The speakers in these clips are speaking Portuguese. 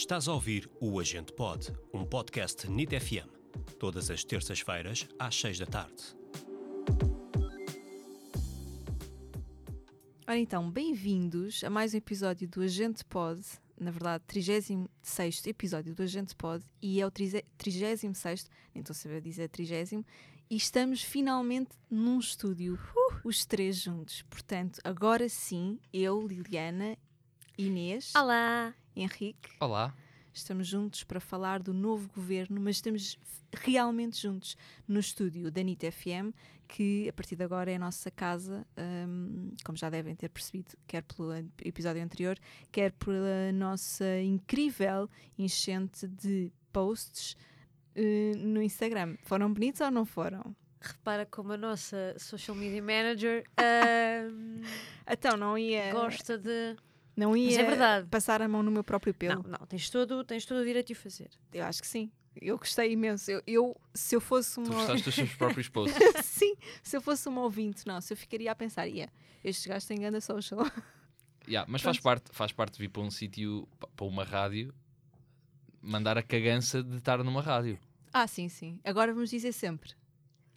Estás a ouvir o Agente Pod, um podcast NIT FM. Todas as terças-feiras, às seis da tarde. Ora então, bem-vindos a mais um episódio do Agente Pod, na verdade, 36 episódio do Agente Pod, e é o 36, nem estou a saber dizer 30, e estamos finalmente num estúdio, os três juntos. Portanto, agora sim, eu, Liliana, Inês, Olá! Henrique, Olá. estamos juntos para falar do novo governo, mas estamos realmente juntos no estúdio da NIT FM, que a partir de agora é a nossa casa, hum, como já devem ter percebido, quer pelo episódio anterior, quer pela nossa incrível enchente de posts eh, no Instagram. Foram bonitos ou não foram? Repara como a nossa social media manager ahm, Então, não ia, gosta de. Não Mas ia é verdade. passar a mão no meu próprio pelo. Não, não, tens todo, tens todo o direito de o fazer. Eu acho que sim. Eu gostei imenso. Eu, eu- se eu fosse Tu uma. gostaste dos teus próprios posts. Sim, se eu fosse uma ouvinte, não, se eu ficaria a pensar, yeah, estes gajos têm ganda social. Yeah, mas faz parte, faz parte de vir para um sítio, pa- para uma rádio, mandar a cagança de estar numa rádio. ah, sim, sim. Agora vamos dizer sempre.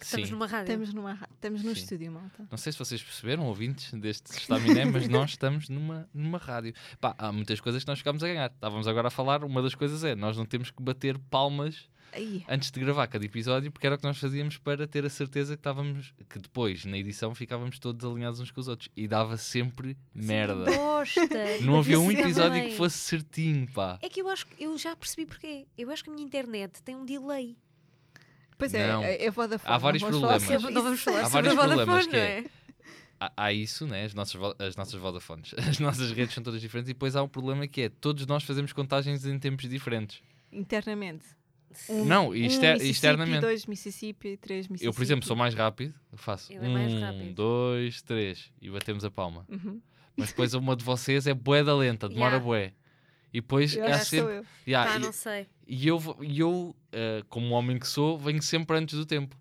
Que estamos numa rádio. Estamos, numa, estamos no Sim. estúdio, malta. Não sei se vocês perceberam, ouvintes deste estaminé, mas nós estamos numa, numa rádio. Pá, há muitas coisas que nós ficámos a ganhar. Estávamos agora a falar, uma das coisas é, nós não temos que bater palmas Aí, antes de gravar cada episódio, porque era o que nós fazíamos para ter a certeza que estávamos, que depois, na edição, ficávamos todos alinhados uns com os outros. E dava sempre merda. Bosta! Não havia um episódio também. que fosse certinho, pá. É que eu acho que eu já percebi porquê. Eu acho que a minha internet tem um delay. Pois é, Não. é, é Vodafone. Há vários não vamos falar problemas. sobre Não vamos falar Há sobre vários Vodafone, problemas, que não é- é? há, há isso, né? As nossas, as nossas Vodafones, as nossas redes são todas diferentes e depois há um problema que é todos nós fazemos contagens em tempos diferentes. Internamente. Não, e um exter- Mississippi, externamente. dois Mississippi, três Mississippi. Eu, por exemplo, sou mais rápido, eu faço Ele é mais um, rápido. dois, três e batemos a palma. Uhum. Mas depois uma de vocês é bué da lenta, demora Yeah. bué. E depois Eu há sempre. eu. Yeah, Ah, e- não sei. E, eu, e eu eh, como homem que sou, venho sempre antes do tempo.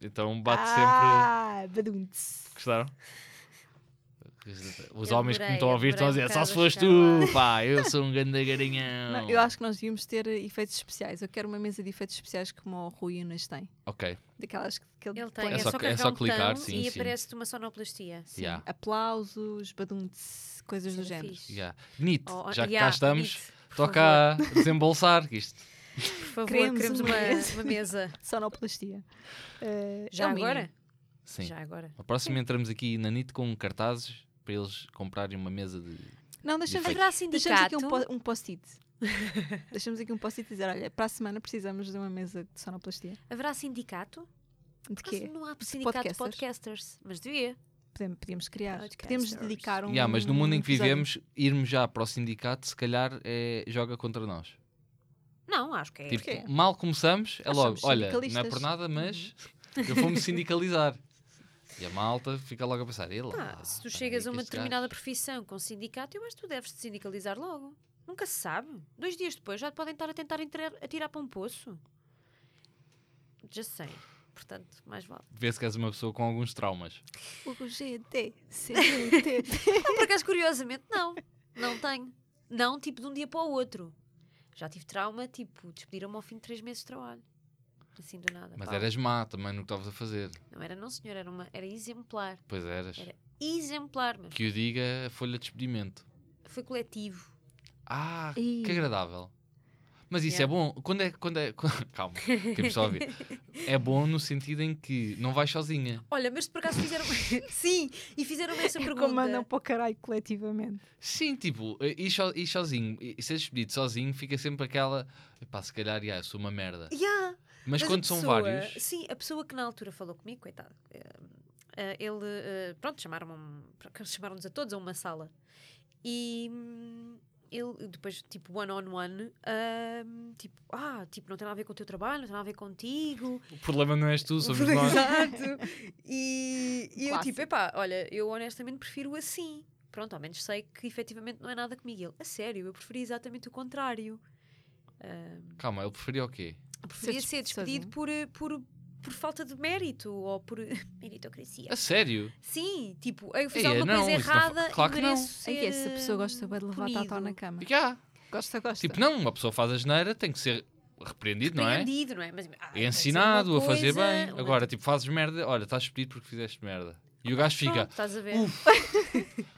Então bate sempre. Ah, badum-ts. Gostaram? Os Eu homens que me adorei, estão a ouvir estão a adorei dizer: só se foste tu, pá, eu sou um grande garanhão. Não, eu acho que nós devíamos ter eh, efeitos especiais. Eu quero uma mesa de efeitos especiais como o Rui Unas tem. Ok, Daquelas que, que ele, Ele tem. põe É, só- é só clicar, sim, e sim. aparece-te uma sonoplastia. Sim, Yeah. aplausos, badum-ts, coisas do género. yeah. NIT, Oh, já que yeah, cá estamos, por toca a desembolsar que isto. Por favor, Queremos queremos, uma uma, mesa. uma mesa. Sonoplastia. Eh, Já é mínimo. agora? Sim. Já agora. A próxima entramos aqui na NIT com cartazes para eles comprarem uma mesa de. Não, deixamos. Haverá deixamos aqui um, po- um post-it. deixamos aqui um post-it e dizer: olha, para a semana precisamos de uma mesa de sonoplastia. Haverá sindicato? De quê? não há sindicato de podcasters? podcasters. Mas devia. Podemos, podíamos criar. Podcasters. Podemos dedicar um. Yeah, mas no mundo em que vivemos, irmos já para o sindicato, se calhar é, joga contra nós. Não, acho que é. Tipo, mal começamos, é Nós logo, olha, não é por nada, mas eu vou-me sindicalizar. E a malta fica logo a pensar, ele. Pá, se tu chegas a uma determinada profissão com sindicato, eu acho que tu deves te sindicalizar logo. Nunca se sabe. Dois dias depois já te podem estar a tentar entrar, atirar para um poço. Já sei. Portanto, mais vale. Vê-se que és uma pessoa com alguns traumas. O GT, CGT. Não, por acaso, curiosamente, não. Não tenho. Não, tipo, de um dia para o outro. Já tive trauma, tipo, despediram-me ao fim de três meses de trabalho. Assim do nada. Mas pau. eras má também no que estavas a fazer. Não era não, senhor, era, uma, era exemplar. Pois eras. Era exemplar, mas Que o diga a folha de despedimento. foi coletivo. Ah, Ih. que agradável. Mas isso Yeah. é bom. Quando é. Quando é calma, temos só a ouvir. É bom no sentido em que não vais sozinha. Olha, mas por acaso fizeram. Sim, e fizeram-me essa pergunta. Como andam para o caralho coletivamente. Sim, tipo, ir, so, ir sozinho, e ser despedido sozinho, fica sempre aquela. Pá, se calhar, yeah, eu sou uma merda. Yeah. Mas, Mas quando são pessoa- vários. Sim, a pessoa que na altura falou comigo, coitado, eh, ele, eh, pronto, chamaram-me, chamaram-nos a todos a uma sala. E hum, ele, depois, tipo, one on one, tipo, ah, tipo, não tem nada a ver com o teu trabalho, não tem nada a ver contigo. O problema não és tu, somos nós. Exato. E, e eu, tipo, epá, olha, eu honestamente prefiro assim. Pronto, ao menos sei que efetivamente não é nada comigo. Ele, a sério, eu preferi exatamente o contrário. Calma, ele preferia o quê? preferia ser despedido despedido por, eh, por, por falta de mérito ou por meritocracia. A sério? Sim, tipo, eu fiz Ei, alguma não, coisa isso não errada claro e que não. ser essa pessoa gosta bem de levar tató na cama. Já. Gosta, gosta. Tipo, não, uma pessoa faz a geneira, tem que ser repreendido, não é? Repreendido, não é? Mas, ah, É ensinado a fazer coisa, bem. uma- Agora, tipo, fazes merda, olha, estás despedido porque fizeste merda. E o gajo fica, estás a ver?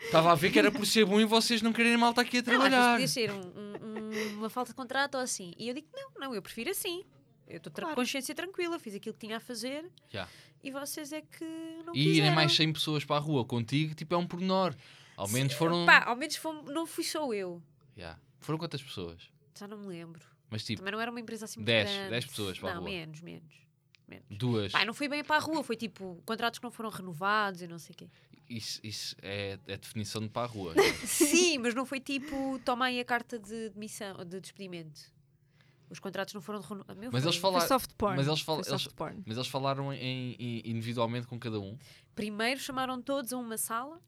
estava a ver que era por ser bom e vocês não quererem mal estar aqui a Não, trabalhar. podia ser um- um- uma falta de contrato ou assim. E eu digo, não, não, eu prefiro assim. Eu estou com Claro. consciência tranquila, fiz aquilo que tinha a fazer Já. e vocês é que não E quiseram. irem mais 100 pessoas para a rua contigo, tipo, é um pormenor. Ao menos foram. Pá, ao menos não fui só eu. Já. Foram quantas pessoas? Já não me lembro. Mas tipo, Também não era uma empresa assim muito 10, grande. 10 pessoas para a Não, rua. menos, menos. menos. duas. Pá, não fui bem para a rua, foi tipo contratos que não foram renovados e não sei o quê. Isso, isso é a definição de para a rua. Sim, mas não foi tipo, toma aí a carta de demissão, de despedimento. Os contratos não foram renovados. Meu, Mas eles falaram. soft porn. mas eles falam- Foi eles- soft porn. Mas eles falaram em, em- individualmente com cada um Primeiro chamaram todos a uma sala.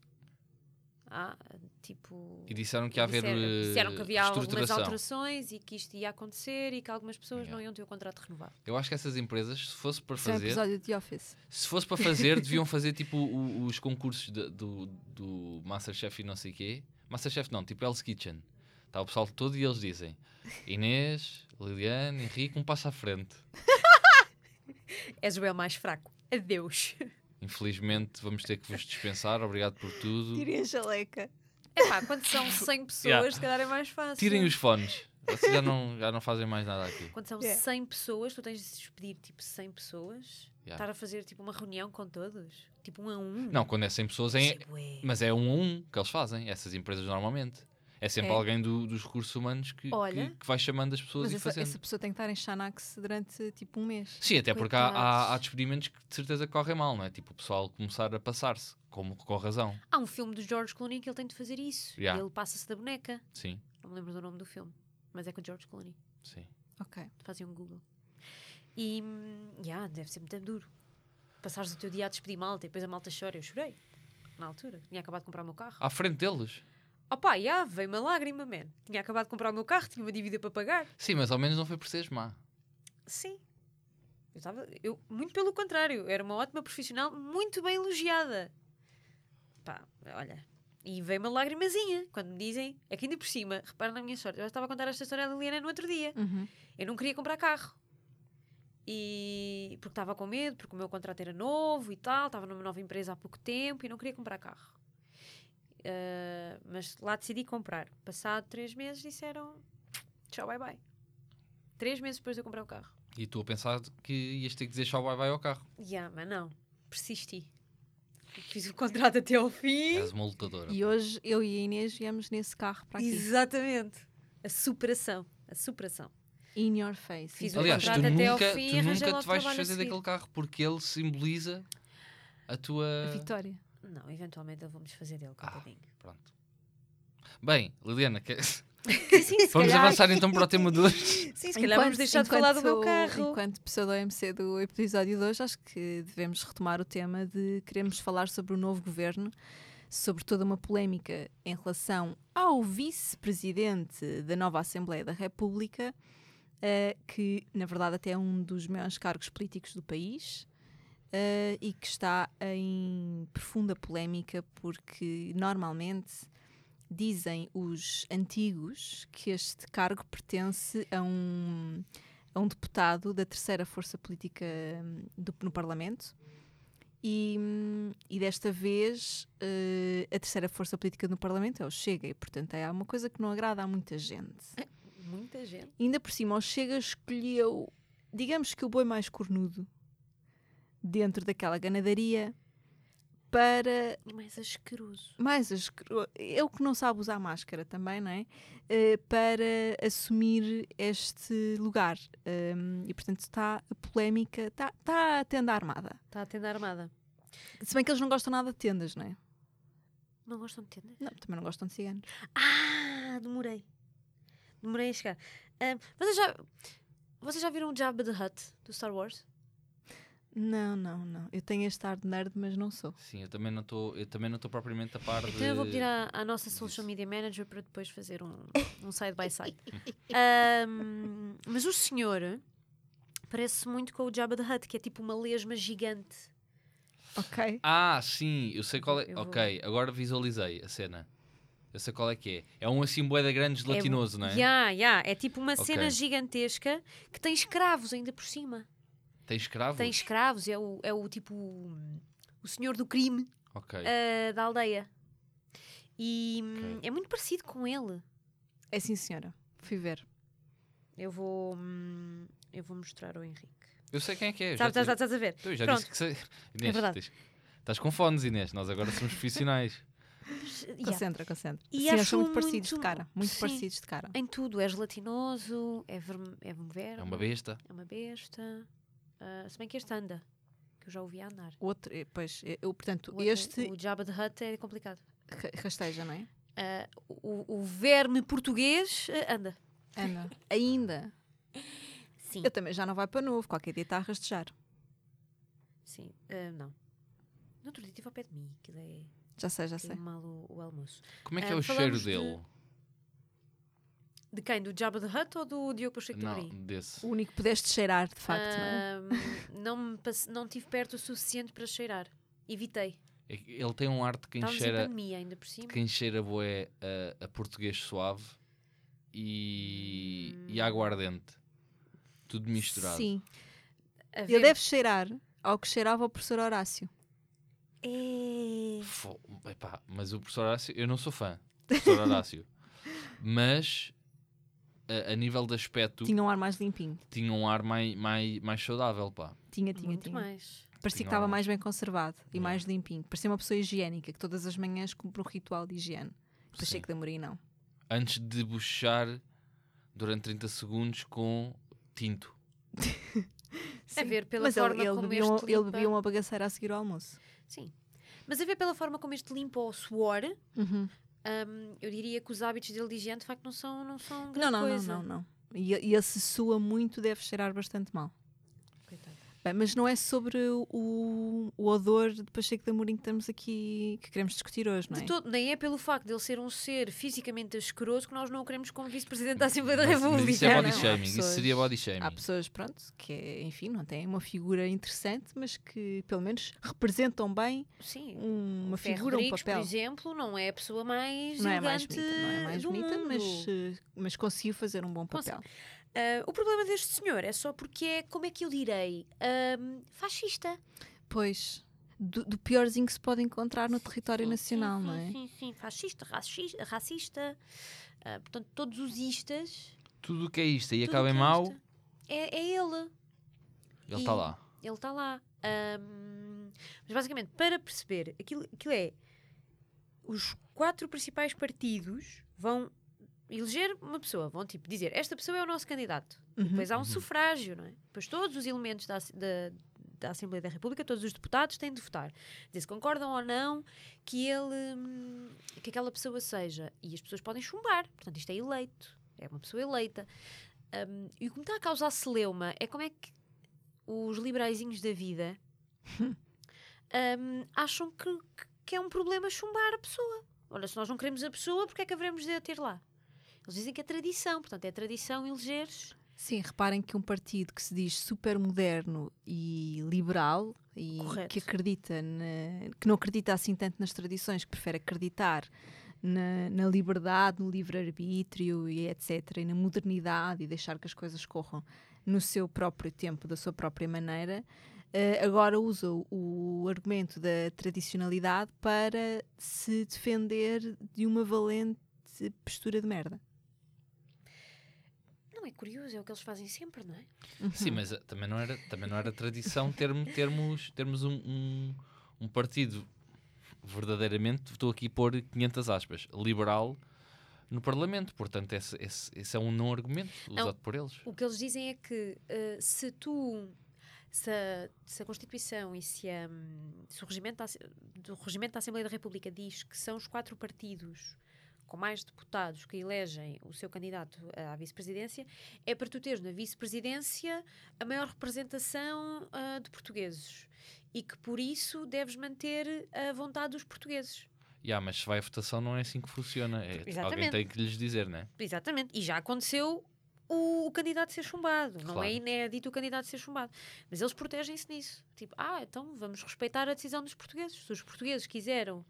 Ah, tipo. e disseram que ia haver disseram, eh, disseram que havia algumas alterações e que isto ia acontecer e que algumas pessoas Yeah. não iam ter o contrato renovado. Eu acho que essas empresas, se fosse para Isso é um fazer, episódio de Office. se fosse para fazer, deviam fazer tipo o- os concursos de- do, do Masterchef e não sei quê. Masterchef não, tipo Hell's Kitchen. Está o pessoal todo e eles dizem Inês, Liliane, Henrique, um passo à frente. És o El mais fraco. Adeus. Infelizmente vamos ter que vos dispensar. Obrigado por tudo. Tirem a jaleca. Epá, quando são 100 pessoas, Yeah. se calhar é mais fácil. Tirem os fones. Vocês já não, já não fazem mais nada aqui. Quando são Yeah. 100 pessoas, tu tens de despedir tipo 100 pessoas. Yeah. Estar a fazer tipo uma reunião com todos. Tipo um a um. Não, quando é 100 pessoas, é, Isso é bué. mas é um a um que eles fazem, essas empresas normalmente. É sempre É. alguém do- dos recursos humanos que, Olha. que, que vai chamando as pessoas Mas e essa, fazendo. essa pessoa tem que estar em Xanax durante tipo um mês. Sim, até porque há, há, há despedimentos que de certeza correm mal, não é? Tipo, o pessoal começar a passar-se, com, com razão. Há um filme do George Clooney que ele tem de fazer isso. Yeah. Ele passa-se da boneca. Sim, Não me lembro do nome do filme. Mas é com o George Clooney. sim. Ok. Fazem um Google. E, hum, yeah, deve ser muito duro. Passares o teu dia a despedir malta e depois a malta chora. Eu chorei. Na altura. Tinha acabado de comprar o meu carro. À frente deles. Opa, yeah, veio uma lágrima, man. Tinha acabado de comprar o meu carro, tinha uma dívida para pagar. Sim, mas ao menos não foi por seres má. Sim. Eu estava. Eu, muito pelo contrário. Era uma ótima profissional, muito bem elogiada. Pá, olha. E veio uma lagrimazinha quando me dizem. É que ainda por cima, repara na minha sorte. Eu já estava a contar esta história à Liliana no outro dia. Uhum. Eu não queria comprar carro. E porque estava com medo, porque o meu contrato era novo e tal, estava numa nova empresa há pouco tempo e não queria comprar carro. Ah, mas lá decidi comprar. Passado três meses disseram tchau, bye bye. Três meses depois de eu comprar o carro. E tu a pensar que ias ter que dizer tchau, bye bye ao carro. Yeah, mas não, persisti. Fiz o contrato até ao fim. És uma lutadora. E hoje eu e a Inês viemos nesse carro para aqui. Exatamente. A superação. A superação. In your face. Fiz o Aliás, tu até ao nunca, fim tu e nunca te vais desfazer daquele carro porque ele simboliza a tua. A vitória. Não, eventualmente eu vou-me desfazer dele, Ah. coitadinho. Pronto. Bem, Liliana, que- Sim, se vamos calhar- avançar então para o tema 2. Sim, se calhar vamos deixar de falar do meu carro. Enquanto pseudo-MC do episódio de hoje, acho que devemos retomar o tema de queremos falar sobre o novo governo, sobre toda uma polémica em relação ao vice-presidente da nova Assembleia da República, eh, que na verdade até é um dos maiores cargos políticos do país. Eh, e que está em profunda polémica porque normalmente dizem os antigos que este cargo pertence a um, a um deputado da terceira força política hum, do- no Parlamento. E, e desta vez eh, a terceira força política no Parlamento é o Chega, e portanto é uma coisa que não agrada a muita gente. Muita gente. E ainda por cima, o Chega escolheu, digamos que o boi mais cornudo dentro daquela ganadaria para E mais asqueroso. mais asquero- é o que não sabe usar máscara também, não é? Eh, para assumir este lugar. Um, e portanto está a polémica, está, está a tenda armada. Está a tenda armada. Se bem que eles não gostam nada de tendas, não é? Não gostam de tendas? Não, também não gostam de ciganos. Ah, demorei. Demorei a chegar. Ah, vocês, já, vocês já viram o Jabba the Hutt do Star Wars? Não, não, não. Eu tenho este ar de nerd, mas não sou. Sim, eu também não estou, eu também não estou propriamente a par de. Então eu vou pedir à, à nossa social media manager para depois fazer um, um side by side. Ahm, mas o senhor parece muito com o Jabba the Hutt, que é tipo uma lesma gigante. Ok. Ah, sim, eu sei qual é. Eu vou- Ok, agora visualizei a cena. Eu sei qual é que é. É um assim de grande gelatinoso, não é? Ya, ya, É tipo uma Ok. cena gigantesca que tem escravos ainda por cima. Tem escravos? Tem escravos, é o, é o tipo. O senhor do crime Ok. ah, da aldeia. E hum, Ok. é muito parecido com ele. É sim, senhora. Fui ver. Eu vou. hum, eu vou mostrar ao Henrique. Eu sei quem é que é. estás, estás a ver? eu já Pronto. disse que sei. Inês, verdade. tens- Estás com fones, Inês. Nós agora somos profissionais. Yeah. Concentra, concentra. E sim, acho são muito parecidos de cara. Muito sim. parecidos de cara. Em tudo, é gelatinoso, é, verme, é verme, É uma besta. é uma besta. Ah, se bem que este anda, que eu já ouvi andar. Outro, eh, pois, eh, eu, portanto, O outro- este O Jabba the Hutt é complicado. ra- rasteja, não é? Ah, o, o verme português ah, anda. Anda. Ainda. Sim. Eu também já não vai para novo. Qualquer dia está a rastejar. Sim, ah, não. No outro dia estive ao pé de mim, que é, Já sei, já sei. mal o, o almoço. Como é que é o cheiro de- dele? De quem? Do Jabba the Hutt ou do Diogo Pacheco de Não, Amorim? desse. O único que pudeste cheirar, de facto, não é? Não, me passe- não tive perto o suficiente para cheirar. Evitei. É Ele tem um ar de quem Estávamos em cheira, pandemia ainda por cima. quem cheira boé a, a português suave e, e aguardente. Tudo misturado. Sim. A Ele ver- deve cheirar ao que cheirava o professor Horácio. É... Fo- epá, mas o professor Horácio, eu não sou fã do professor Horácio, mas a, a nível de aspecto Tinha um ar mais limpinho. tinha um ar mais, mais, mais saudável, pá. Tinha, tinha, Muito tinha. mais. Parecia Tinha que estava um- mais bem conservado e Yeah. mais limpinho. Parecia uma pessoa higiênica que todas as manhãs cumpre um ritual de higiene. Pacheco de Amorim, não. Antes de bochechar durante 30 segundos com tinto. A ver pela Mas ele, forma ele como bebia, este um- ele limpa- bebia uma bagaceira a seguir ao almoço. Sim. Mas a ver pela forma como este limpa o suor, Uhum. Hum, eu diria que os hábitos dele de higiene de facto não são, não são Não, grande não, não, coisa. não, não. E, e esse sua muito deve cheirar bastante mal. Bem, mas não é sobre o, o odor de Pacheco de Amorim que estamos aqui, que queremos discutir hoje, não é? De todo, nem é pelo facto de ele ser um ser fisicamente asqueroso que nós não o queremos como vice-presidente da Assembleia da Mas, República. mas isso é body não, shaming. Isso pessoas- seria body shaming. Há pessoas, pronto, que, é, enfim, não têm uma figura interessante, mas que pelo menos representam bem Sim. uma figura, um Rodrigues, papel. por exemplo, não é a pessoa mais Não é mais elegante bonita, não é mais do bonita, mas, mundo. eh, mas conseguiu fazer um bom papel. Ah, o problema deste senhor é só porque é, como é que eu direi, fascista. Pois, do, do piorzinho que se pode encontrar no território Sim, nacional, sim, não é? Sim, sim, sim. Fascista, racista, racista ah, portanto, todos os istas. Tudo o que é isto e acaba em é mau, isto É, é ele. ele está lá. Ele está lá. Ahm, mas basicamente, para perceber, aquilo, aquilo é. Os quatro principais partidos vão eleger uma pessoa, vão tipo dizer esta pessoa é o nosso candidato. Uhum. depois há um sufrágio, não é? Depois todos os elementos da, da, da Assembleia da República, todos os deputados têm de votar. Dizer se concordam ou não que ele hum, que aquela pessoa seja. E as pessoas podem chumbar. Portanto, isto é eleito. É uma pessoa eleita. Hum, e o que me está a causar celeuma é como é que os liberaizinhos da vida hum, acham que, que- que é um problema chumbar a pessoa. Olha, se nós não queremos a pessoa, porque é que haveremos de a ter lá? Eles dizem que é tradição, portanto, é tradição elegeres. Sim, reparem que um partido que se diz super moderno e liberal e Correto. que acredita na- que não acredita assim tanto nas tradições, que prefere acreditar na, na liberdade, no livre-arbítrio e etc., e na modernidade e deixar que as coisas corram no seu próprio tempo, da sua própria maneira, eh, agora usa o argumento da tradicionalidade para se defender de uma valente postura de merda. Não é curioso, é o que eles fazem sempre, não é? Sim, mas eh, também não era, também não era tradição termo- termos, termos um, um, um partido verdadeiramente, estou aqui a pôr 500 aspas, liberal no Parlamento. Portanto, esse, esse, esse é um não argumento Não. usado por eles. O que eles dizem é que eh, se tu. Se a, se a Constituição e se, a, hum, se o regimento da, do regimento da Assembleia da República diz que são os quatro partidos com mais deputados que elegem o seu candidato à vice-presidência, é para tu teres na vice-presidência a maior representação ah, de portugueses. E que por isso deves manter a vontade dos portugueses. Yeah, mas se vai à votação não é assim que funciona. É, alguém tem que lhes dizer, né? Exatamente. E já aconteceu o, o candidato ser chumbado. Não Claro. é inédito o candidato ser chumbado. Mas eles protegem-se nisso. Tipo, ah, então vamos respeitar a decisão dos portugueses. Se os portugueses quiseram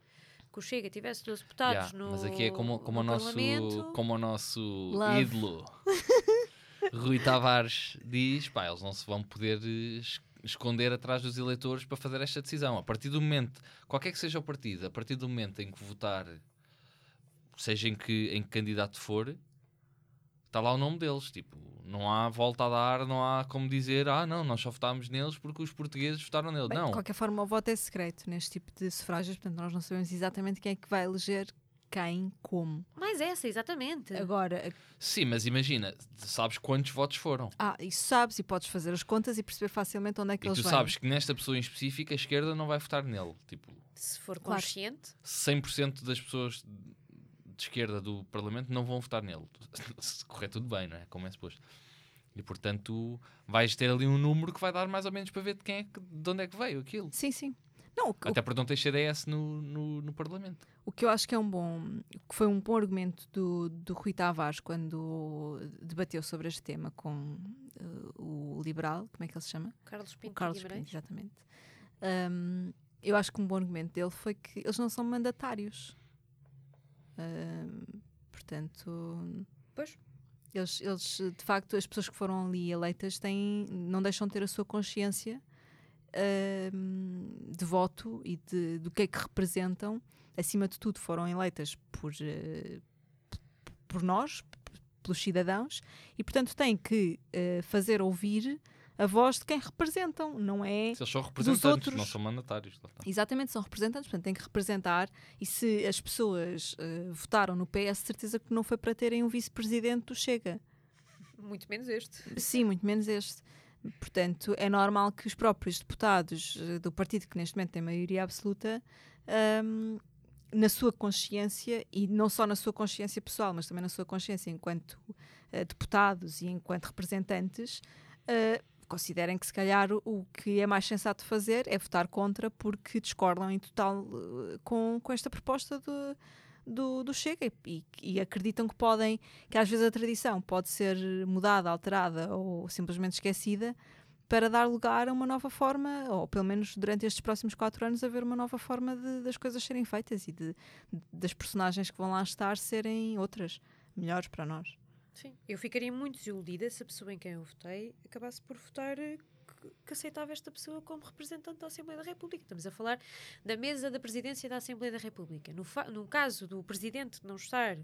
que o Chega tivesse 12 deputados Yeah, no mas aqui é como, como, o no nosso, como o nosso Love. ídolo Rui Tavares diz: pá, eles não se vão poder eh, es- esconder atrás dos eleitores para fazer esta decisão. A partir do momento, qualquer que seja o partido, a partir do momento em que votar, seja em que, em que candidato for, está lá o nome deles. Tipo, não há volta a dar, não há como dizer: ah, não, nós só votámos neles porque os portugueses votaram nele. Bem, não. De qualquer forma, o voto é secreto neste tipo de sufrágios, portanto, nós não sabemos exatamente quem é que vai eleger quem, como. Mais essa, exatamente. Agora, Sim, mas imagina, sabes quantos votos foram. ah, isso sabes e podes fazer as contas e perceber facilmente onde é que E eles tu vêm. sabes que nesta pessoa em específico a escorda não vai votar nele. Tipo, Se for consciente. 100% das pessoas de esquerda do Parlamento não vão votar nele. Se correr tudo bem, não é? Como é suposto. E portanto vais ter ali um número que vai dar mais ou menos para ver de, quem é que, de onde é que veio aquilo. Sim, sim. Não, o, Até porque não tens CDS no, no, no Parlamento. o que eu acho que é um bom, que foi um bom argumento do, do Rui Tavares quando debateu sobre este tema com eh, o liberal, como é que ele se chama? Carlos O Pinto Carlos Guimarães. Pinto, exatamente. Ahm, eu acho que um bom argumento dele foi que eles não são mandatários. Portanto, Pois. eles, eles, de facto, as pessoas que foram ali eleitas têm, não deixam de ter a sua consciência ahm, de voto e de, do que é que representam. Acima de tudo, foram eleitas por, p- por nós, pelos cidadãos, e portanto têm que eh, fazer ouvir a voz de quem representam, não é? Se eles são representantes, outros- não são mandatários. Exatamente, são representantes, portanto têm que representar. E se as pessoas eh, votaram no PS, certeza que não foi para terem um vice-presidente do Chega. Muito menos este. Sim, muito menos este. Portanto, é normal que os próprios deputados eh, do partido que neste momento tem maioria absoluta, ahm, na sua consciência, e não só na sua consciência pessoal, mas também na sua consciência enquanto eh, deputados e enquanto representantes, eh, considerem que se calhar o, que é mais sensato fazer é votar contra porque discordam em total eh, com, com esta proposta do, do, do Chega e, e acreditam que podem, que às vezes a tradição pode ser mudada, alterada ou simplesmente esquecida para dar lugar a uma nova forma, ou pelo menos durante estes próximos quatro anos, haver uma nova forma de, das coisas serem feitas e de, das personagens que vão lá estar serem outras, melhores para nós. Sim. Eu ficaria muito desiludida se a pessoa em quem eu votei acabasse por votar eh, que, que aceitava esta pessoa como representante da Assembleia da República. Estamos a falar da mesa da presidência da Assembleia da República. No, no caso do presidente não estar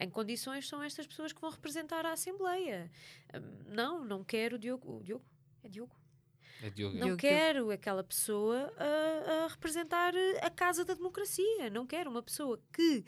em condições, são estas pessoas que vão representar a Assembleia. Hum, Não, não quero o Diogo. O Diogo? É Diogo? É Diogo. Não Diogo, quero aquela pessoa a, a representar a casa da democracia. Não quero uma pessoa que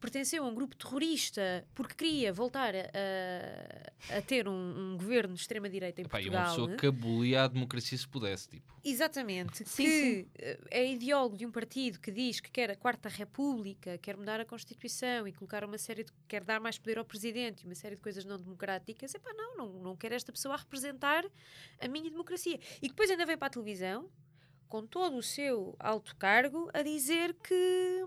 pertenceu a um grupo terrorista porque queria voltar a, a- ter um, um governo de extrema-direita em Epá, e uma Portugal. pessoa que abolia a democracia se pudesse. Tipo. Exatamente. Sim, que eh, é ideólogo de um partido que diz que quer a Quarta República, quer mudar a Constituição e colocar uma série de. quer dar mais poder ao Presidente e uma série de coisas não democráticas. Epá, não, não, não quero esta pessoa a representar a minha democracia. E depois ainda vem para a televisão, com todo o seu alto cargo, a dizer que.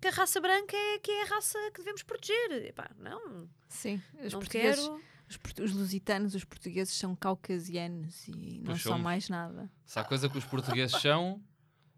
Que a raça branca é que é a raça que devemos proteger. Epá, não, Sim, os não portugueses, quero. os, portu- os lusitanos, os portugueses são caucasianos e não são mais nada. Se há coisa que os portugueses são,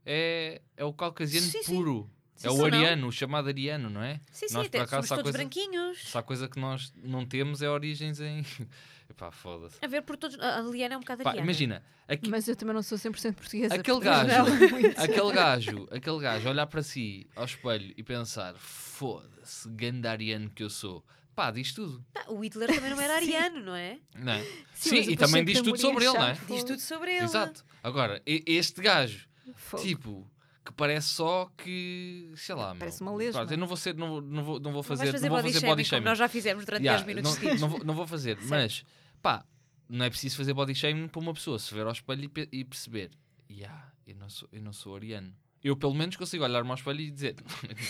é, é o caucasiano sim. puro. Sim, é o não. ariano, o chamado ariano, não é? Sim, sim, Nós, até por acaso, somos todos coisa- branquinhos. Se há coisa que nós não temos é origens em. Epá, foda-se. A ver por todos. A Liana é um bocado Pá, ariana. imagina, aqui, Mas eu também não sou 100% portuguesa. aquele gajo, não, muito. aquele gajo, aquele gajo olhar para si ao espelho e pensar: foda-se, ganda ariano que eu sou. Pá, diz tudo. Ah, o Hitler também não era ariano, não é? Não é? Sim, Sim, e também diz tudo tem sobre ele, não é? Diz tudo sobre ele. Exato. Agora, este gajo, Fogo. tipo, que parece só que. sei lá, meu. Parece uma lesma. Pronto, eu não vou ser, não, não vou, não vou Não vais fazer, fazer não vou body fazer body shaming. nós já fizemos durante Yeah, 10 minutos não, seguidos. não, vou, não vou fazer, mas pá, não é preciso fazer body shaming para uma pessoa se ver ao espelho e, e perceber, yeah, eu, não sou, eu não sou ariano. Eu pelo menos consigo olhar-me ao espelho e dizer: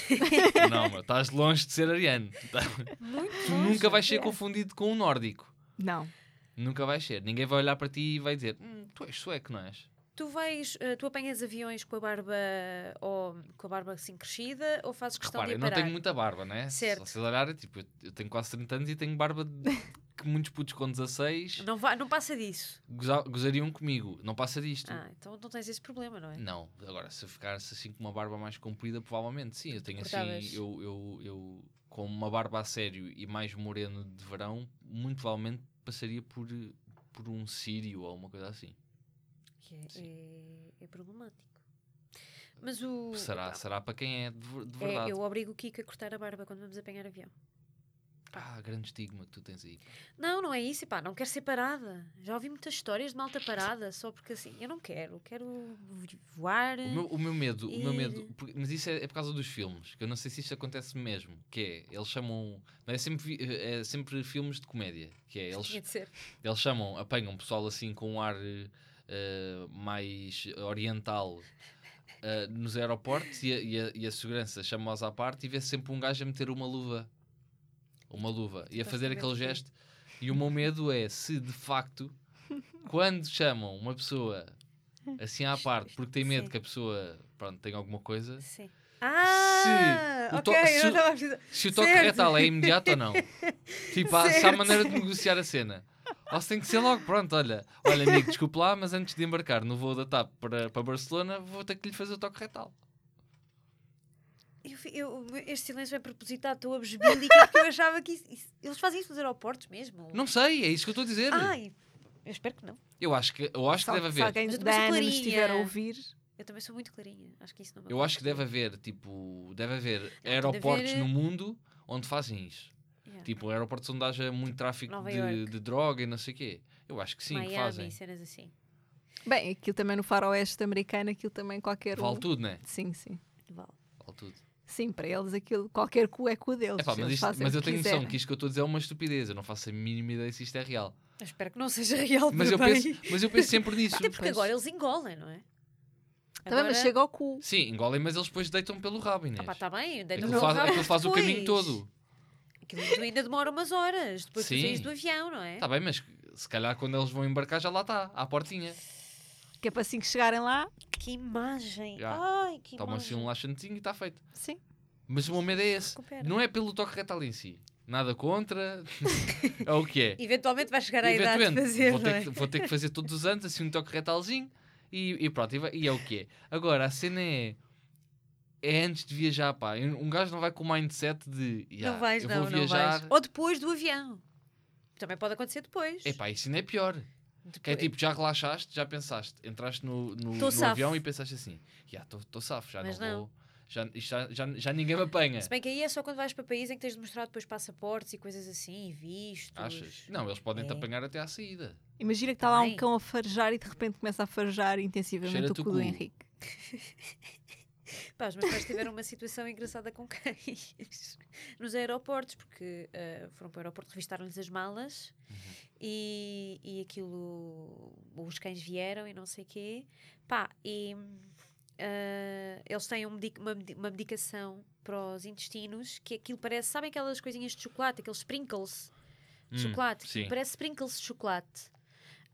Não, meu, estás longe de ser ariano. Tu nunca vais ser confundido com um nórdico. Não. Nunca vais ser. Ninguém vai olhar para ti e vai dizer: "Hum, Tu és sueco, não és? Tu vais, eh, tu apanhas aviões com a barba ou com a barba assim crescida ou fazes questão Repara, eu de não aparar? tenho muita barba, né? Certo. Se você olhar, tipo, eu- eu tenho quase 30 anos e tenho barba de que muitos putos com 16 Não, vai, não passa disso. goza- gozariam comigo. Não passa disto. Ah, então não tens esse problema, não é? Não, agora se eu ficasse assim com uma barba mais comprida, provavelmente sim. Eu tenho Cortavas. assim, eu, eu, eu com uma barba a sério e mais moreno de verão, muito provavelmente passaria por, por um sírio ou uma coisa assim. Que é, é, é problemático. Mas o. Será, Epá, será para quem é de, de é, verdade. eu obrigo o Kiko a cortar a barba quando vamos apanhar avião. Ah, grande estigma que tu tens aí. Não, não é isso, pá, não quero ser parada. Já ouvi muitas histórias de malta parada, só porque assim, eu não quero, quero vo- voar. O meu, o meu medo, o meu medo, mas isso é, é por causa dos filmes, que eu não sei se isto acontece mesmo, que é, eles chamam, não é sempre, é sempre filmes de comédia, que é, eles, eles chamam, apanham pessoal assim com um ar eh, mais oriental eh, nos aeroportos e a, e a- e a segurança chama-os à parte e vê sempre um gajo a meter uma luva, uma luva, e a fazer aquele gesto. E o meu medo é se de facto, quando chamam uma pessoa assim à parte, porque tem medo Sim. que a pessoa pronto, tenha alguma coisa, Sim. Ah, o to- se o- estava a precisar. se o toque retal é imediato ou não. Tipo, há, se há maneira de negociar a cena. Ou se tem que ser logo, pronto, olha, olha amigo, desculpe lá, mas antes de embarcar no voo da TAP para, para Barcelona, vou ter que lhe fazer o toque retal. Eu eu- este silêncio é propositado, estou a besbílica porque eu achava que isso, isso- eles fazem isso nos aeroportos mesmo. Não sei, é isso que eu estou a dizer. Ai, eu espero que não. Eu acho que, eu acho que Se, deve se haver. alguém Mas eu da também sou Ana nos clarinha. estiver a ouvir, Eu também sou muito clarinha. Acho que isso não Eu acho que deve haver, tipo, deve haver deve aeroportos haver- no mundo onde fazem isso. Yeah. Tipo, aeroportos onde haja muito tráfico Nova de, de droga e não sei o quê. Eu acho que sim, que Miami, fazem. cenas assim. bem, aquilo também no faroeste americano, aquilo também qualquer Vale um. tudo, né? Sim, sim. Vale. Vale tudo. Sim, para eles aquilo, qualquer cu é cu deles. Epá, mas, eles isto- fazem mas o eu que tenho noção quiserem. que isto que eu estou a dizer é uma estupidez. Eu não faço a mínima ideia se isto é real. Eu espero que não seja real Mas eu, também. penso, mas eu penso sempre nisso. Até porque Pois. agora eles engolem, não é? Também, mas chega ao cu. Sim, engolem, mas eles depois deitam pelo rabo, Inês. Ah, pá, tá bem, deita aquilo no faz, rabo aquilo faz o caminho todo. Aquilo ainda demora umas horas depois de Sim. saís do avião, não é? Está bem, mas se calhar quando eles vão embarcar já lá está, à portinha. Que é para assim que chegarem lá, Que imagem! Já. Ai, que Toma assim imagem! um laxantezinho e está feito. sim. Mas o meu medo é esse. Recupera. Não é pelo toque retal em si. Nada contra. é o que é. Eventualmente vai chegar à idade de fazer, vou, não é? ter que, vou ter que fazer todos os anos assim um toque retalzinho e, e pronto, e, vai- e é o que é. Agora, a cena é. É antes de viajar, pá. Um gajo não vai com o mindset de. "Ya, não vais, eu não, vou não viajar. vais. Ou depois do avião. Também pode acontecer depois. Epá, isso ainda é pior. Que é tipo, já relaxaste, já pensaste, entraste no, no, no avião e pensaste assim: já estou safo, já Mas não, não. vou. Já, já, já, já ninguém me apanha. Se bem que aí é só quando vais para países em que tens de mostrar depois passaportes e coisas assim, e vistos. Achas? Não, eles podem te É. apanhar até à saída. Imagina que está lá um cão a farejar e de repente começa a farejar intensivamente Cheira-te o cu do. Henrique. Pá, os meus pais tiveram uma situação engraçada com cães nos aeroportos, porque ah, foram para o aeroporto, revistaram-lhes as malas e, e aquilo. Os cães vieram e não sei o quê. Pá, e ah, eles têm um medic- uma, uma medicação para os intestinos que aquilo parece. Sabem aquelas coisinhas de chocolate, aqueles sprinkles de Hum, chocolate? sim. Parece sprinkles de chocolate.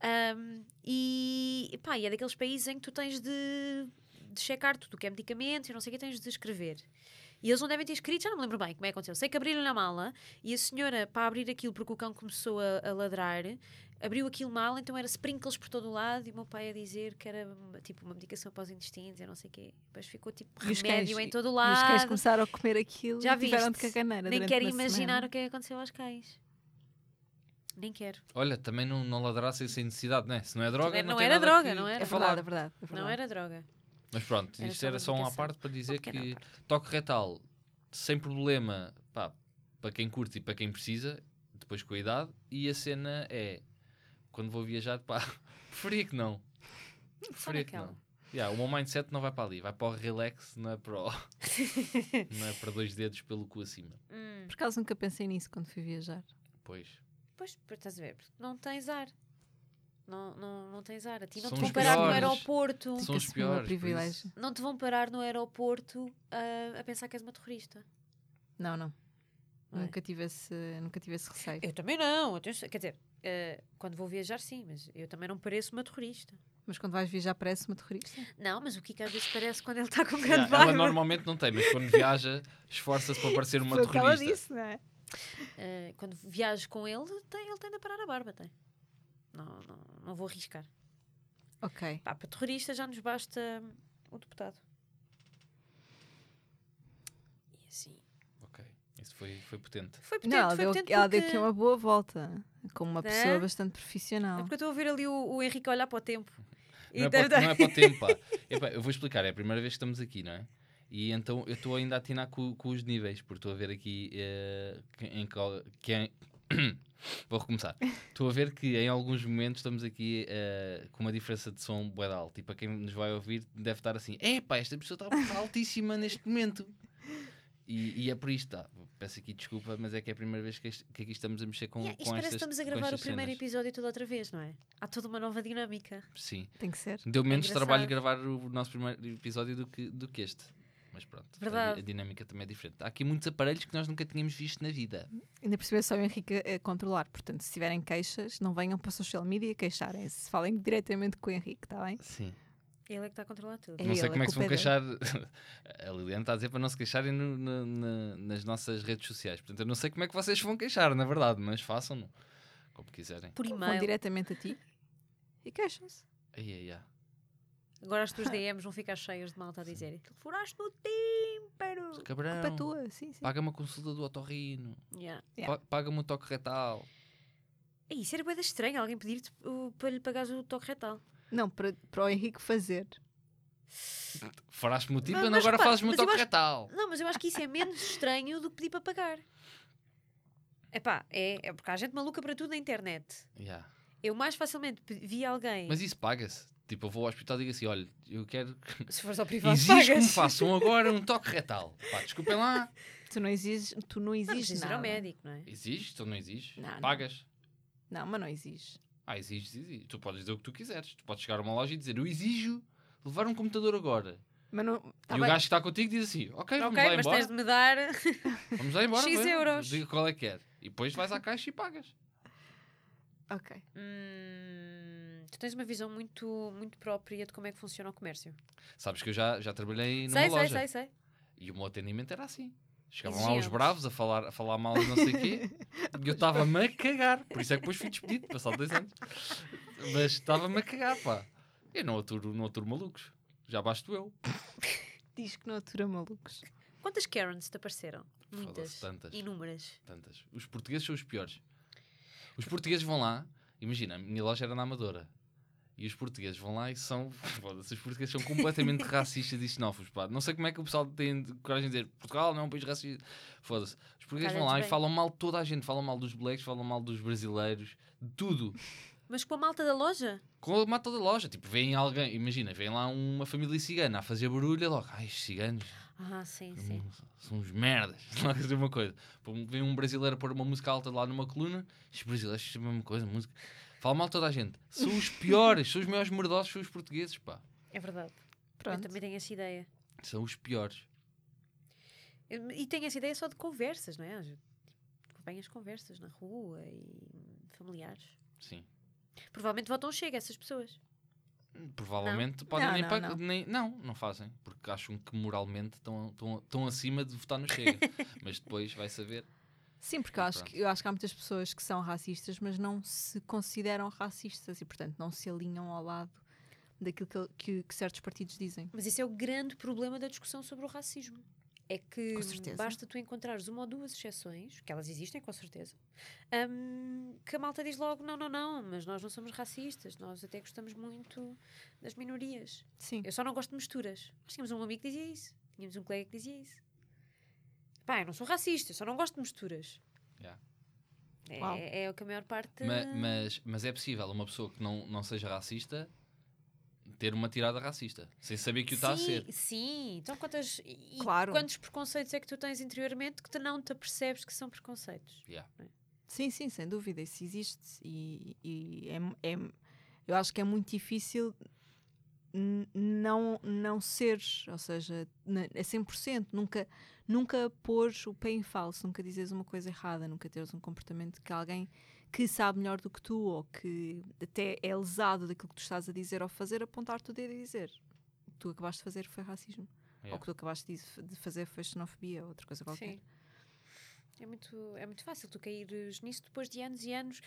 Ahm, e, pá, e é daqueles países em que tu tens de, de checar tudo o que é medicamentos e não sei o que tens de escrever. E eles não devem ter escrito, já não me lembro bem como é que aconteceu. Sei que abriram na mala e a senhora, para abrir aquilo, porque o cão começou a, a ladrar, abriu aquilo mal, então era sprinkles por todo o lado e o meu pai a dizer que era uma- tipo uma medicação para os intestinos e não sei o quê. Depois ficou tipo E os remédio cães- em todo o E os cães lado. começaram a comer aquilo Já e tiveram de caganeira Nem quero imaginar semana. o que é que aconteceu aos cães. Nem quero. Olha, também não, não ladrassem sem necessidade, né? Se não é droga, não, não era droga, que- não era? É que falar. verdade, é verdade. é Não era droga. Mas pronto, Era isto era só uma parte para dizer que parte. toque retal, sem problema, pá, para quem curte e para quem precisa, depois com a idade, e a cena é, quando vou viajar, pá, preferia que não. Preferia que não. Yeah, o meu mindset não vai para ali, vai para o relax, não é para o... não é para dois dedos pelo cu acima. Hum, Por acaso nunca pensei nisso quando fui viajar. Pois. pois, pois, estás a ver? porque Não tens ar. Não, não, não tens ar. A ti não São te vão parar no aeroporto. São os piores. privilégio. Não te vão parar no aeroporto a, a pensar que és uma terrorista. Não, não. Não é? Nunca tive, esse, nunca tive esse receio. Eu também não. atenção, Quer dizer, eh, quando vou viajar, sim, mas eu também não pareço uma terrorista. Mas quando vais viajar parece uma terrorista. Não, mas o Kiko às vezes parece quando ele está com grande Yeah, ela barba. normalmente não tem, mas quando viaja, esforça-se para parecer uma Foi que ela terrorista. disse, não é? Eh, quando viajo com ele, tem, ele tende a parar a barba, tem. Não, não, não vou arriscar. Ok. Pá, para terrorista já nos basta o deputado. E assim. Ok. Isso foi, foi potente. Foi potente, Não, ela foi deu, potente ela deu porque... aqui uma boa volta. Como uma Né? pessoa bastante É profissional. porque eu estou a ver ali o, o Henrique olhar para o tempo. E Não é, para, não é para o tempo, pá. Epá, eu vou explicar, é a primeira vez que estamos aqui, não é? E então eu estou ainda a atinar com, com os níveis, porque estou a ver aqui em qual- que é- Vou recomeçar. Estou a ver que em alguns momentos estamos aqui eh, com uma diferença de som bué de alto. E para quem nos vai ouvir deve estar assim: epá, esta pessoa está altíssima neste momento. E, e é por isto, tá. Peço aqui desculpa, mas é que é a primeira vez que, este- que aqui estamos a mexer com, Yeah, com isto parece que estas estamos a gravar o estas primeiro cenas. episódio toda outra vez, não é? Há toda uma nova dinâmica. Sim. Tem que ser. Deu menos engraçado. trabalho gravar o nosso primeiro episódio do que, do que este. Mas pronto, a. A, dinâmica também é diferente. Há aqui muitos aparelhos que nós nunca tínhamos visto na vida. Ainda é só o Henrique a, controlar. Portanto, se tiverem queixas, não venham para a social media queixarem-se. Falem diretamente com o Henrique, está bem? Sim. Ele é que está a controlar tudo. É não sei como é que se vão é queixar. a Liliana está a dizer para não se queixarem no- na- na- nas nossas redes sociais. Portanto, eu não sei como é que vocês se vão queixar, na verdade, mas façam-no. Como quiserem. Por Vão e-mail. diretamente a ti e queixam-se. Ai, ai, ai. Agora as tuas DMs vão ficar cheias de malta a dizer furaste no tímpano. Culpa é Cabrão, tua, sim, sim. paga-me a consulta do otorrino. Yeah. Yeah. Pa- Paga-me o toque retal. E Isso era coisa estranha, alguém pedir-te uh, para lhe pagares o toque retal. Não, para, para o Henrique fazer. Faraste-me o tipo, Mas- mas agora repara, fazes-me o mas eu toque acho- retal. Não, mas eu acho que isso é menos estranho do que pedir para pagar. Epá, é, é porque há gente maluca para tudo na internet. Yeah. Eu mais facilmente pe- vi alguém. Mas isso paga-se. Tipo, eu vou ao hospital e digo assim: olha, eu quero que Se fores ao privado, Exige que me façam agora um toque retal. Pá, desculpem lá. Tu não exiges, tu não Não, exiges ir nada. ao médico, não é? Exige, tu não exiges? Não, não. Pagas? Não, mas não exiges. Ah, exiges, exiges. Tu podes dizer o que tu quiseres. Tu podes chegar a uma loja e dizer: Eu exijo levar um computador agora. Mas não. Tá e o bem. gajo que está contigo diz assim: Ok, vamos ok, lá mas embora. tens de me dar. Vamos lá embora. X vai. euros. Diga qual é que quer. E depois vais à caixa e pagas. Ok. Hum, tu tens uma visão muito, muito própria de como é que funciona o comércio. Sabes que eu já, já trabalhei numa Sei, sei, loja. sei, sei. E o meu atendimento era assim. Chegavam lá Exigentes. os bravos a falar, a falar mal e não sei o quê. e eu estava-me a cagar. Por isso é que depois fui despedido, passado dois anos. Mas estava-me a cagar, pá. Eu não aturo, não aturo malucos. Já basto eu. Diz que não atura malucos. Quantas Karens te apareceram? Muitas. tantas. Inúmeras. Tantas. Os portugueses são os piores. Os portugueses vão lá, imagina, a minha loja era na Amadora. E os portugueses vão lá e são. Foda-se, os portugueses são completamente racistas e xenófobos. Pá. Não sei como é que o pessoal tem coragem de dizer Portugal não é um país racista. Foda-se. Os portugueses vão lá e bem. falam mal de toda a gente. Falam mal dos blacks, falam mal dos brasileiros, de tudo. Mas com a malta da loja? Com a mata da loja. Tipo, vem alguém, imagina, vem lá uma família cigana a fazer barulho, é logo, ai, estes ciganos Ah, sim, sim. Hum, São uns merdas. Não dizer uma coisa. Vem um brasileiro pôr uma música alta lá numa coluna. Os brasileiros a mesma coisa. Música. Fala mal toda a gente. São os piores. são os maiores merdosos. São os portugueses, pá. É verdade. Eu Pronto. também tenho essa ideia. São os piores. Eu- E tenho essa ideia só de conversas, não é? Tipo, Bem as conversas na rua e familiares. Sim. Provavelmente votam chega essas pessoas. Provavelmente podem Não, nem, não, pagar- não. nem Não, não fazem. Porque acham que moralmente estão, estão, estão acima de votar no Chega. Mas depois vai saber. Sim, porque eu acho, Pronto. que, eu acho que há muitas pessoas que são racistas, mas não se consideram racistas e, portanto, não se alinham ao lado daquilo que, que- que certos partidos dizem. Mas esse é o grande problema da discussão sobre o racismo. É que basta tu encontrares uma ou duas exceções, que elas existem com certeza, hum, que a malta diz logo: não, não, não, mas nós não somos racistas, nós até gostamos muito das minorias. Sim. Eu só não gosto de misturas. Nós tínhamos um amigo que dizia isso, tínhamos um colega que dizia isso. Pá, eu não sou racista, eu só não gosto de misturas. Yeah. É, é o que a maior parte. Ma- Mas, mas é possível uma pessoa que não, não seja racista ter uma tirada racista. Sem saber que o está a ser. Sim, então quantas, e Claro. quantos preconceitos é que tu tens interiormente que tu não te apercebes que são preconceitos? Yeah. Sim, sim, sem dúvida, isso existe e, e é, é- eu acho que é muito difícil não, não ser, ou seja, a 100%, nunca, nunca pôr o pé em falso, nunca dizes uma coisa errada, nunca teres um comportamento que alguém que sabe melhor do que tu ou que até é lesado daquilo que tu estás a dizer ou fazer, apontar-te o dedo e dizer o que tu acabaste de fazer foi racismo ou o Yeah. que tu acabaste de fazer foi xenofobia ou outra coisa qualquer. Sim. É muito, é muito fácil tu caíres nisso depois de anos e anos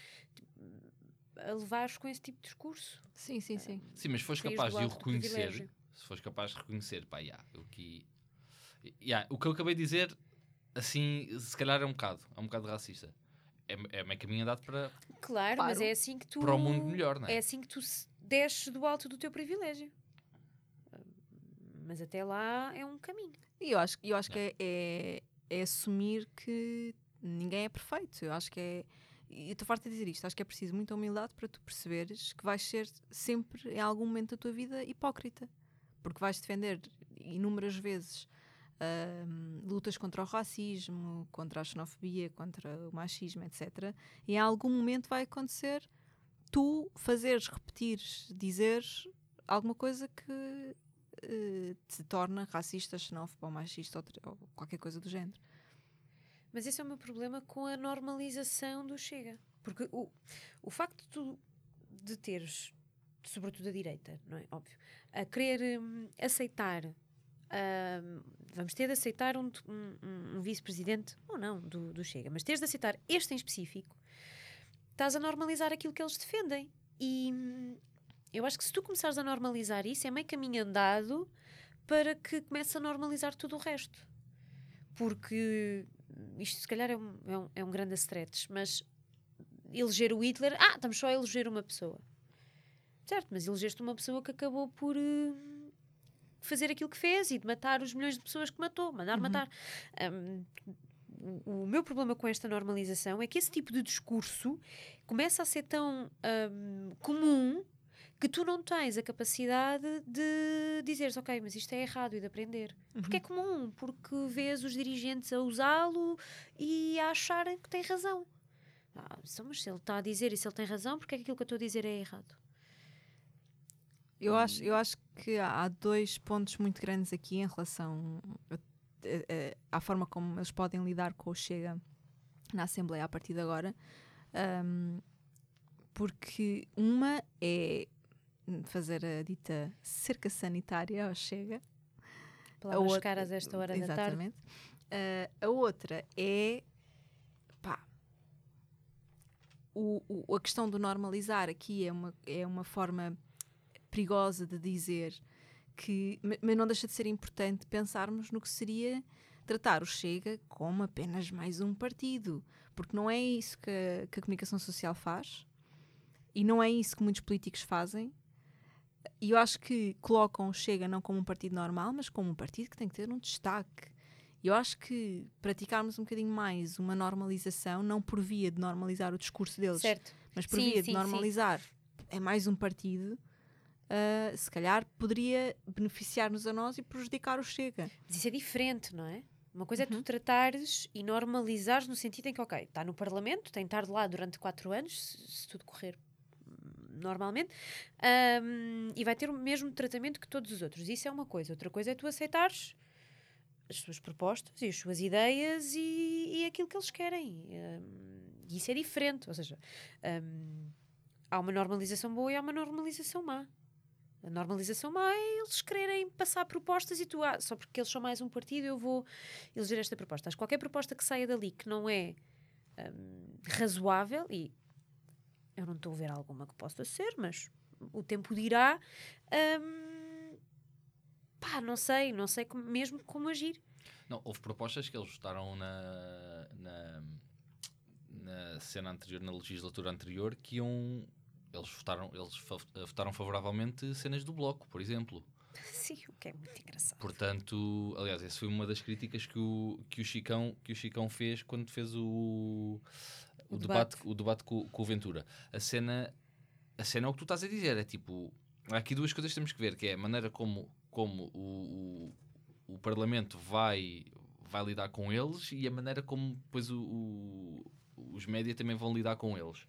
a levares com esse tipo de discurso. Sim, sim, sim. Sim, mas se fores Saís capaz de o reconhecer, se fores capaz de reconhecer, pá, yeah, eu aqui. Yeah, o que eu acabei de dizer, assim, se calhar é um bocado, é um bocado racista. É, é meio caminho andado para, Claro, mas Claro. é assim que tu. para o mundo melhor, não é? É assim que tu desces do alto do teu privilégio. Mas até lá é um caminho. E eu acho, eu acho que é, é, é assumir que ninguém é perfeito. Eu acho que é. E estou farta de dizer isto. Acho que é preciso muita humildade para tu perceberes que vais ser sempre, em algum momento da tua vida, hipócrita. Porque vais defender inúmeras vezes ahm, lutas contra o racismo, contra a xenofobia, contra o machismo, etc. E em algum momento vai acontecer tu fazeres, repetires, dizeres alguma coisa que eh, te torna racista, xenófobo ou machista ou, ou qualquer coisa do género. Mas esse é o meu problema com a normalização do Chega. Porque o, o facto de tu de teres, sobretudo a direita, não é? Óbvio, a querer hum, aceitar. Vamos ter de aceitar um, um- um- vice-presidente, ou não, do, do Chega, mas teres de aceitar este em específico, estás a normalizar aquilo que eles defendem. E hum, eu acho que se tu começares a normalizar isso, é meio caminho andado para que comece a normalizar tudo o resto. Porque isto se calhar é um, é um, é um grande stretch, mas eleger o Hitler, ah, estamos só a eleger uma pessoa. Certo, mas elegeste uma pessoa que acabou por eh, fazer aquilo que fez e de matar os milhões de pessoas que matou, mandar matar. Hum, o, meu problema com esta normalização é que esse tipo de discurso começa a ser tão hum, comum que tu não tens a capacidade de dizeres, ok, mas isto é errado e de aprender. Porque é comum, porque vês os dirigentes a usá-lo e a acharem que têm razão. Ah, mas se ele está a dizer e se ele tem razão, porque é que aquilo que eu estou a dizer é errado? Eu acho, eu acho que há dois pontos muito grandes aqui em relação a- a- à forma como eles podem lidar com o Chega na Assembleia a partir de agora. Ahm, porque uma é fazer a dita cerca sanitária ao Chega. Palavras outra- caras a esta hora da tarde. Exatamente. Ah, a outra é pá, o, o- a questão do normalizar aqui é uma, é uma forma perigosa de dizer que, ma- mas não deixa de ser importante pensarmos no que seria tratar o Chega como apenas mais um partido, porque não é isso que a, que a comunicação social faz e não é isso que muitos políticos fazem. E eu acho que colocam o Chega não como um partido normal, mas como um partido que tem que ter um destaque. Eu acho que praticarmos um bocadinho mais uma normalização, não por via de normalizar o discurso deles, Certo. mas por Sim, via sim, de sim. normalizar é mais um partido, ah, se calhar poderia beneficiar-nos a nós e prejudicar o Chega. Mas isso é diferente, não é? Uma coisa é Uhum. tu tratares e normalizares no sentido em que, ok, está no Parlamento, tem de estar lá durante quatro anos, se, se tudo correr normalmente, hum, e vai ter o mesmo tratamento que todos os outros. Isso é uma coisa. Outra coisa é tu aceitares as suas propostas e as suas ideias e, e aquilo que eles querem. E isso é diferente. Ou seja, hum, há uma normalização boa e há uma normalização má. A normalização má é eles quererem passar propostas e tu, ah, só porque eles são mais um partido, eu vou eleger esta proposta. Acho que qualquer proposta que saia dali que não é hum, razoável, e eu não estou a ver alguma que possa ser, mas o tempo dirá. hum, pá, não sei, não sei como- mesmo como agir. Não, houve propostas que eles votaram na, na, na cena anterior, na legislatura anterior, que iam. Eles votaram, eles votaram favoravelmente cenas do bloco, por exemplo. Sim, o que é muito engraçado. Portanto, aliás, essa foi uma das críticas que o, que o, Chicão, que o Chicão fez quando fez o, o, O debate, debate. o debate com, com o Ventura. A cena, a cena é o que tu estás a dizer, é tipo, há aqui duas coisas que temos que ver, que é a maneira como, como o, o, o Parlamento vai, vai lidar com eles e a maneira como depois o, o- os média também vão lidar com eles.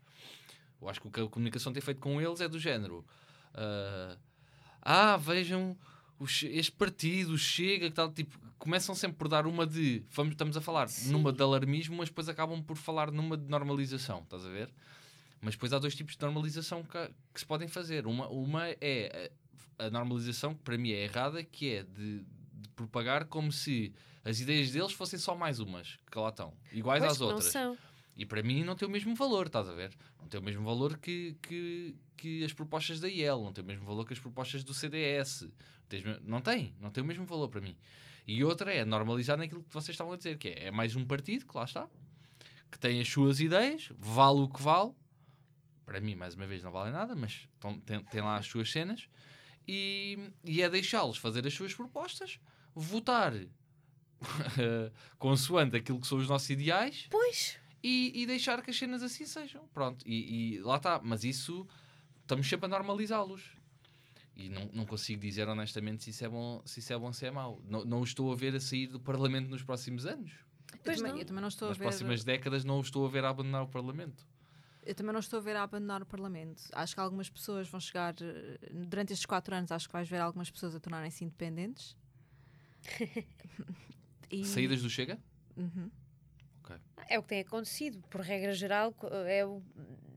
Eu acho que o que a comunicação tem feito com eles é do género. ah, ah, vejam este partido, Chega, que tal, tipo, começam sempre por dar uma de, vamos, estamos a falar numa de alarmismo, mas depois acabam por falar numa de normalização, estás a ver? Mas depois há dois tipos de normalização que, que se podem fazer. Uma, uma é a, a normalização que para mim é errada, que é de, de propagar como se as ideias deles fossem só mais umas que lá estão, iguais Pois, às não outras. são. E para mim não tem o mesmo valor, estás a ver? Não tem o mesmo valor que, que, que as propostas da IEL, não tem o mesmo valor que as propostas do CDS. Não tem, não tem o mesmo valor para mim. E outra é normalizar naquilo que vocês estavam a dizer, que é, é mais um partido, que lá está, que tem as suas ideias, vale o que vale. Para mim, mais uma vez, não vale nada, mas tem, tem lá as suas cenas. E, e é deixá-los fazer as suas propostas, votar consoante aquilo que são os nossos ideais Pois. E, e deixar que as cenas assim sejam. Pronto, e, e lá está. Mas isso estamos sempre a normalizá-los. E não, não consigo dizer honestamente se isso é bom, se isso é bom ou se é mau. Não, não o estou a ver a sair do Parlamento nos próximos anos. Eu Pois também, não. eu também não estou Nas a ver. próximas décadas não o estou a ver a abandonar o Parlamento. Eu também não estou a ver a abandonar o Parlamento. Acho que algumas pessoas vão chegar. eh, Durante estes quatro anos, acho que vais ver algumas pessoas a tornarem-se independentes. E- Saídas do Chega? Uhum. É o que tem acontecido. Por regra geral, é o,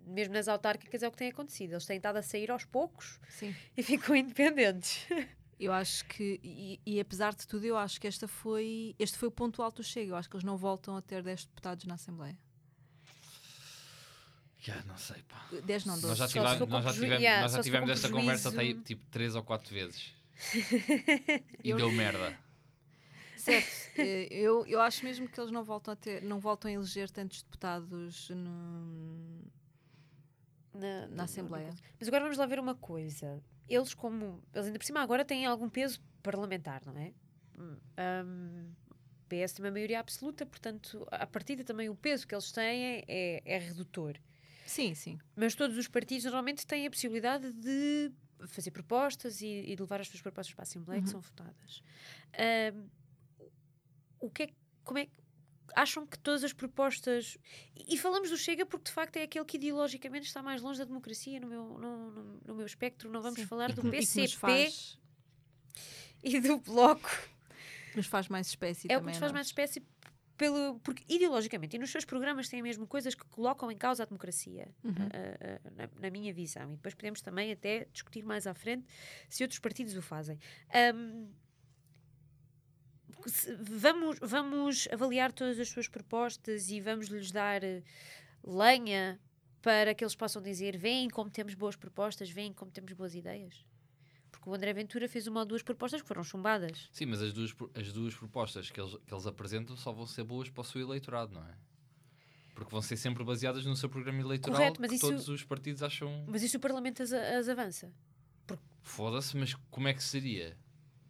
mesmo nas autárquicas, é o que tem acontecido. Eles têm estado a sair aos poucos Sim. e ficam independentes. Eu acho que, e, e apesar de tudo, eu acho que esta foi, este foi o ponto alto do Chega. Eu acho que eles não voltam a ter 10 deputados na Assembleia. Já, não sei, pá. 10 não, 12. Nós já tivemos, nós já tivemos, yeah, nós já tivemos esta conversa até aí, tipo três ou quatro vezes. e Eu- deu merda. Certo. Eh, eu, eu acho mesmo que eles não voltam a ter, não voltam a eleger tantos deputados no, Na, na Assembleia. Mas agora vamos lá ver uma coisa. Eles, como. Eles ainda por cima agora têm algum peso parlamentar, não é? Hum, hum, PS tem uma maioria absoluta, portanto, a partida também o peso que eles têm é, é redutor. Sim, sim. Mas todos os partidos normalmente têm a possibilidade de fazer propostas e, e de levar as suas propostas para a Assembleia que Uhum. são votadas. Hum, o que é, que- como é que acham que todas as propostas e, e falamos do Chega porque de facto é aquele que ideologicamente está mais longe da democracia no meu, no, no- no meu espectro. Não vamos Sim. falar do E que nos PCP faz, e do Bloco. que nos faz mais espécie é o que nos faz nós. mais espécie pelo, porque ideologicamente e nos seus programas têm mesmo coisas que colocam em causa a democracia, Uhum. a- a- na, na minha visão. E depois podemos também até discutir mais à frente se outros partidos o fazem. Se- vamos, vamos avaliar todas as suas propostas e vamos lhes dar eh, lenha para que eles possam dizer: veem como temos boas propostas, veem como temos boas ideias. Porque o André Ventura fez uma ou duas propostas que foram chumbadas. Sim, mas as duas, as duas propostas que eles, que eles apresentam só vão ser boas para o seu eleitorado, não é? Porque vão ser sempre baseadas no seu programa eleitoral Correto, mas isso- todos os partidos acham Mas isso o Parlamento as, as avança. foda-se, mas como é que seria?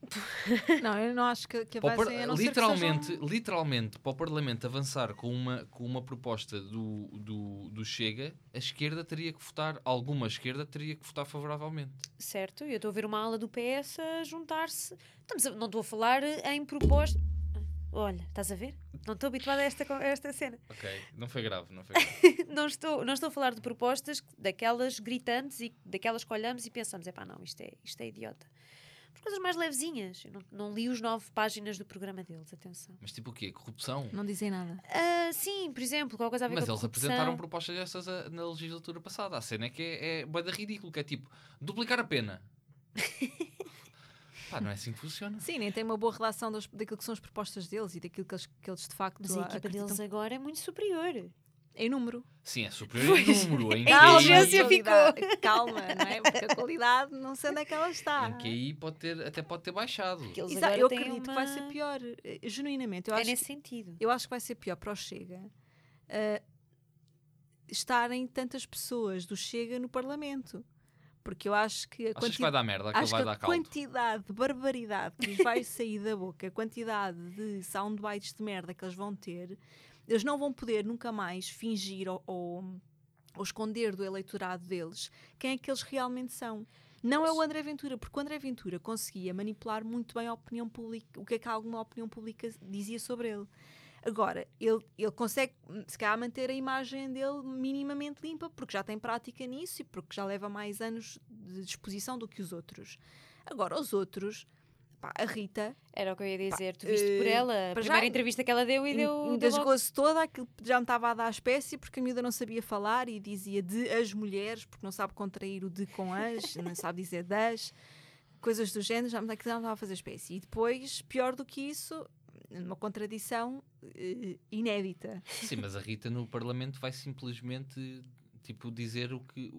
Não, eu não acho que, que par- avancem, a não ser que literalmente, sejam- literalmente, para o Parlamento avançar com uma, com uma proposta do, do, do Chega, a esquerda teria que votar, alguma esquerda teria que votar favoravelmente. Certo, e eu estou a ver uma ala do PS a juntar-se. Estamos a- não estou a falar em proposta. Olha, estás a ver? Não estou habituada a esta, a esta cena. Ok, não foi grave, não foi grave. não, estou, não estou a falar de propostas daquelas gritantes e daquelas que olhamos e pensamos: é pá, não, isto é, isto é idiota. Por coisas mais levezinhas. Eu não, não li os nove páginas do programa deles, atenção. Mas tipo o quê? Corrupção? Não dizem nada. Ah, sim, por exemplo, qualquer coisa a ver Mas com eles corrupção. apresentaram propostas dessas a- na legislatura passada. A cena é que é, é bué da ridículo, que é tipo, duplicar a pena. Pá, não é assim que funciona. Sim, nem tem uma boa relação das, daquilo que são as propostas deles e daquilo que eles, que eles de facto Mas a equipa acreditam deles agora é muito superior. Em número. Sim, é superior em número. Em Calma, QI, urgência qualidade- Calma, não é? Porque a qualidade não sei onde é que ela está. em QI pode ter, até pode ter baixado. Que Exato, eu acredito que uma- vai ser pior. eh, Genuinamente, eu É acho, nesse que, sentido. eu acho que vai ser pior para o Chega eh, estarem tantas pessoas do Chega no Parlamento. Porque eu acho que a Achas que quanti- vai dar merda? Acho vai que dar a quantidade de barbaridade que lhes vai sair da boca, a quantidade de soundbites de merda que eles vão ter, eles não vão poder nunca mais fingir ou, ou, ou esconder do eleitorado deles quem é que eles realmente são. Não é o André Ventura, porque o André Ventura conseguia manipular muito bem a opinião pública, o que é que alguma opinião pública dizia sobre ele. Agora, ele, ele consegue, se calhar, manter a imagem dele minimamente limpa, porque já tem prática nisso e porque já leva mais anos de disposição do que os outros. Agora, os outros, pá, a Rita, Era o que eu ia dizer. tu viste por eh, ela. A para já, primeira entrevista que ela deu e deu. engasgou-se toda, aquilo já me estava a dar espécie, porque a miúda não sabia falar e dizia de as mulheres, porque não sabe contrair o de com as, não sabe dizer das. coisas do género, já me que não estava a fazer espécie. E depois, pior do que isso, uma contradição eh, inédita. Sim, mas a Rita no Parlamento vai simplesmente tipo, dizer o que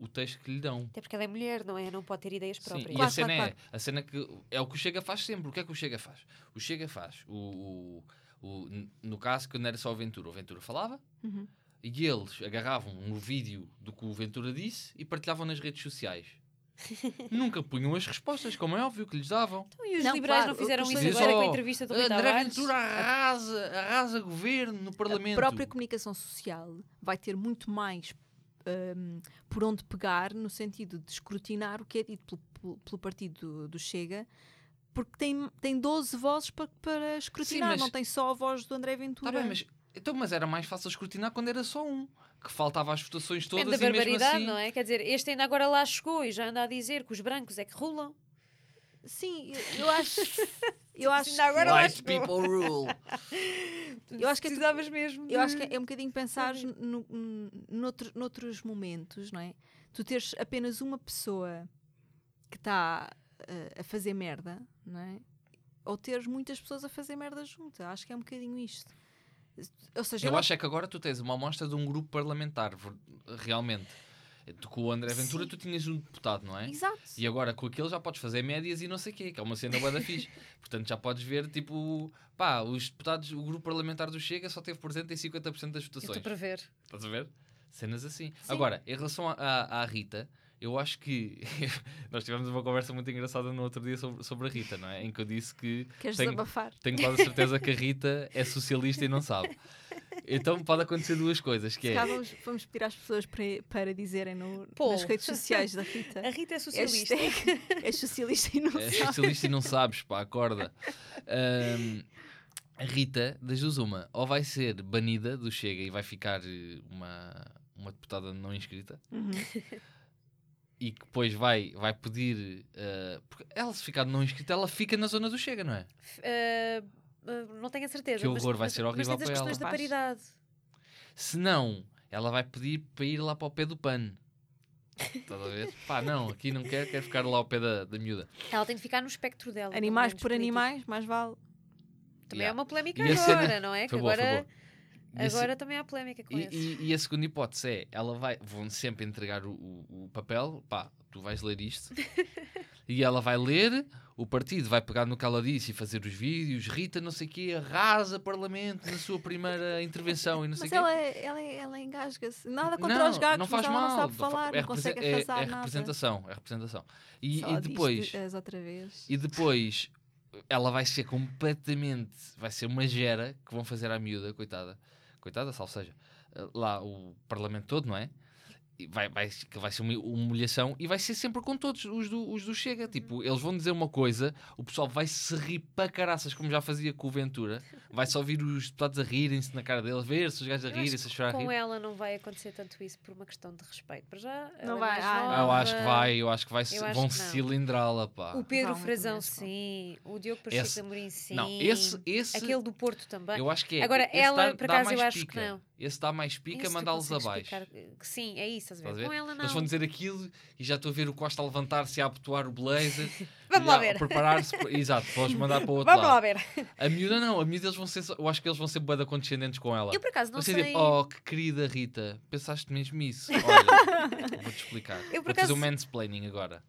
o texto que lhe dão. Até porque ela é mulher, não é? Não pode ter ideias Sim, próprias. e a Claro, cena claro, é, a cena que é o que o Chega faz sempre. O que é que o Chega faz? O Chega faz, o, o- o- no caso que não era só o Ventura, o Ventura falava Uhum. e eles agarravam no vídeo do que o Ventura disse e partilhavam nas redes sociais. Nunca punham as respostas, como é óbvio que lhes davam. Então, e os Não, liberais claro, não fizeram isso agora com a "Oh, entrevista do Rui André? Ventura arrasa, arrasa governo no A Parlamento. própria comunicação social vai ter muito mais hum, por onde pegar no sentido de escrutinar o que é dito pelo, pelo- partido do, Chega, porque tem, tem 12 vozes para, para escrutinar, mas- não tem só a voz do André Ventura. Tá bem, mas, então, mas era mais fácil escrutinar quando era só um. Que faltava as votações todas Depende da e mesmo barbaridade, assim... não é? Quer dizer, este ainda agora lá chegou e já anda a dizer que os brancos é que rulam. Sim, eu acho. Eu acho, Ainda agora White people rule. eu acho que é tu- Precisavas mesmo Eu acho que de- é um bocadinho pensar no, no, noutro- noutros momentos, não é? Tu teres apenas uma pessoa que está uh, a fazer merda, não é? Ou teres muitas pessoas a fazer merda junto. Acho que é um bocadinho isto. Ou seja, Eu acho é que agora tu tens uma amostra de um grupo parlamentar, realmente. Tu, com o André Ventura tu tinhas um deputado, não é? Exato. E agora com aquele já podes fazer médias e não sei o quê, que é uma cena bué da fixe. Portanto já podes ver, tipo, pá, os deputados, o grupo parlamentar do Chega só teve presente em 50% das votações. estou para ver. Estás a ver? Cenas assim. Sim. Agora, em relação à Rita, eu acho que nós tivemos uma conversa muito engraçada no outro dia sobre, sobre a Rita, não é? Em que eu disse que Queres tenho- desabafar? tenho quase certeza que a Rita é socialista e não sabe. Então pode acontecer duas coisas, que Se é... vamos, vamos pedir às pessoas para, para dizerem no, Pô. nas redes sociais da Rita. A Rita é socialista. Hashtag, és socialista e não És sabes. socialista e não sabes, pá, acorda. Ahm, a Rita, das duas uma, ou vai ser banida do Chega e vai ficar eh, uma, uma deputada não inscrita, Uhum. E que depois vai, vai pedir. eh, porque ela, se ficar não inscrita, ela fica na zona do Chega, não é? Ah, não tenho a certeza. Que mas- horror, vai mas- ser Mas horrível tens as para ela. questões da paridade. Se não, ela vai pedir para ir lá para o pé do pano. Estás a ver? Pá, não, aqui não quer, quer ficar lá ao pé da, da miúda. Ela tem de ficar no espectro dela. Animais por político. animais, mais vale. Também Yeah. é uma polémica agora, cena- não é? Que Foi boa, foi agora, também há polémica com E, isso. e- e a segunda hipótese é, ela vai, vão sempre entregar o, o- o papel, pá, tu vais ler isto, e ela vai ler, o partido vai pegar no que ela disse e fazer os vídeos, Rita não sei o quê, arrasa parlamento na sua primeira intervenção e não sei Mas quê. ela, é- ela, é- ela engasga-se. Nada contra não, os gagos, não faz mal, não sabe fa- falar, é não consegue é- é, representação, é representação. E, e depois, outra vez. e depois ela vai ser completamente, vai ser uma gera que vão fazer à miúda, coitada, coitada, salvo seja, lá o parlamento todo, não é? Vai, vai, que vai ser uma humilhação e vai ser sempre com todos os do, os do Chega. Tipo, eles vão dizer uma coisa, o pessoal vai se rir para caraças, como já fazia com o Ventura, vai só ouvir os deputados a rirem-se na cara deles, ver-se os gajos a rirem-se, a chorar a Com rir. ela não vai acontecer tanto isso por uma questão de respeito. Para já, Não é vai, ah, eu acho que vai, eu acho que vai, acho vão cilindrá-la, pá. O Pedro Vão, Frazão, sim. O Diogo Pacheco Esse- de Amorim, sim. Não, esse, esse Aquele do Porto também. Eu acho que é. Agora, esse ela, dá- por acaso, eu acho que pica. não. Esse dá mais pica, mandá-los abaixo. explicar Sim, é isso, ver? ver? Com ela não. Eles vão dizer aquilo e já estou a ver o Costa a levantar-se e a abotoar o blazer. Vamos lá ver. Preparar-se. para- Exato, podes mandar para o outro Vamos lá lado. ver. A miúda não, a miúda eles vão ser. Eu acho que eles vão ser bué da condescendentes com ela. Eu por acaso não ser sei. tipo, oh, que querida Rita, pensaste mesmo isso? Olha, vou-te explicar. Eu, por Vou fazer um acaso- mansplaining agora.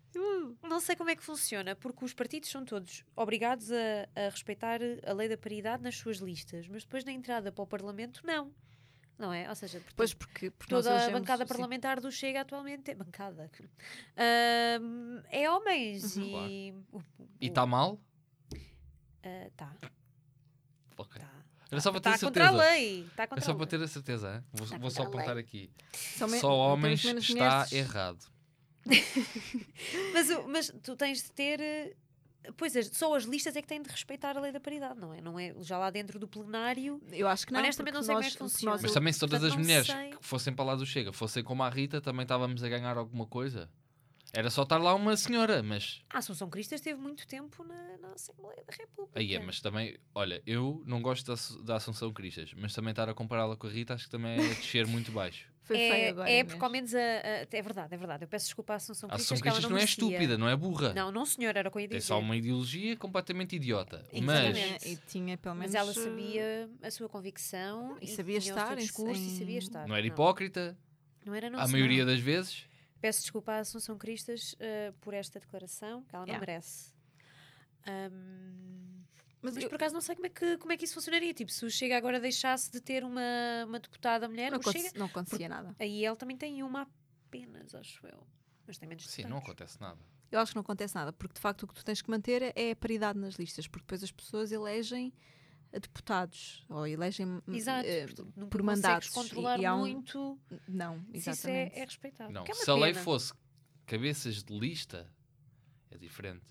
Não sei como é que funciona, porque os partidos são todos obrigados a, a respeitar a lei da paridade nas suas listas, mas depois na entrada para o Parlamento, não. Não é? Ou seja, portanto, Pois porque, porque toda a bancada sim. parlamentar do Chega atualmente é bancada. É homens Uhum. e. o- E está mal? ah, tá. Ok. tá. Era só para ter Está contra a certeza. lei. Está É contra só a para ter a certeza. hein? Vou, Está vou só apontar aqui. Só, me- Só homens está mulheres. errado. Mas, mas tu tens de ter. Pois é, só as listas é que têm de respeitar a lei da paridade, não é? Não é já lá dentro do plenário. Eu acho que não. Honestamente, não sei como é nós- que funciona. nós- Mas também se todas Portanto, as mulheres sei. que fossem para lá do Chega fossem como a Rita, também estávamos a ganhar alguma coisa. Era só estar lá uma senhora, mas. A Assunção Cristas teve muito tempo na, na Assembleia da República. Aí é, mas também, olha, eu não gosto da, da Assunção Cristas, mas também estar a compará-la com a Rita acho que também é descer muito baixo. Foi feio É, agora. é Inês. porque ao menos a, a- é verdade, é verdade. Eu peço desculpa à Assunção A Cristas. Assunção que ela Cristas não, não é estúpida, não é burra. Não, não senhor, era o que eu ia Tem dizer. só uma ideologia completamente idiota. Exatamente. Mas e tinha pelo menos. Mas ela eh, sabia a sua convicção E sabia tinha estar o seu em- discurso e sabia estar. não era hipócrita, Não era, não, a maioria das vezes. Peço desculpa à Assunção Cristas eh, por esta declaração, que ela não Yeah. merece. Ahm, Mas, mas eu- por acaso não sei como é, que, como é que isso funcionaria. Tipo, se o Chega agora deixasse de ter uma, uma deputada mulher, não, Chega. não acontecia nada. Aí ele também tem uma apenas, acho eu. Mas tem menos Sim, não acontece nada. Eu acho que não acontece nada, porque de facto o que tu tens que manter é a paridade nas listas, porque depois as pessoas elegem a deputados ou elegem hum, Exato, nunca por mandatos. e- controlar e há um- muito Não, se isso é, exatamente. é respeitável. Não, é se a lei pena. fosse cabeças de lista, é diferente.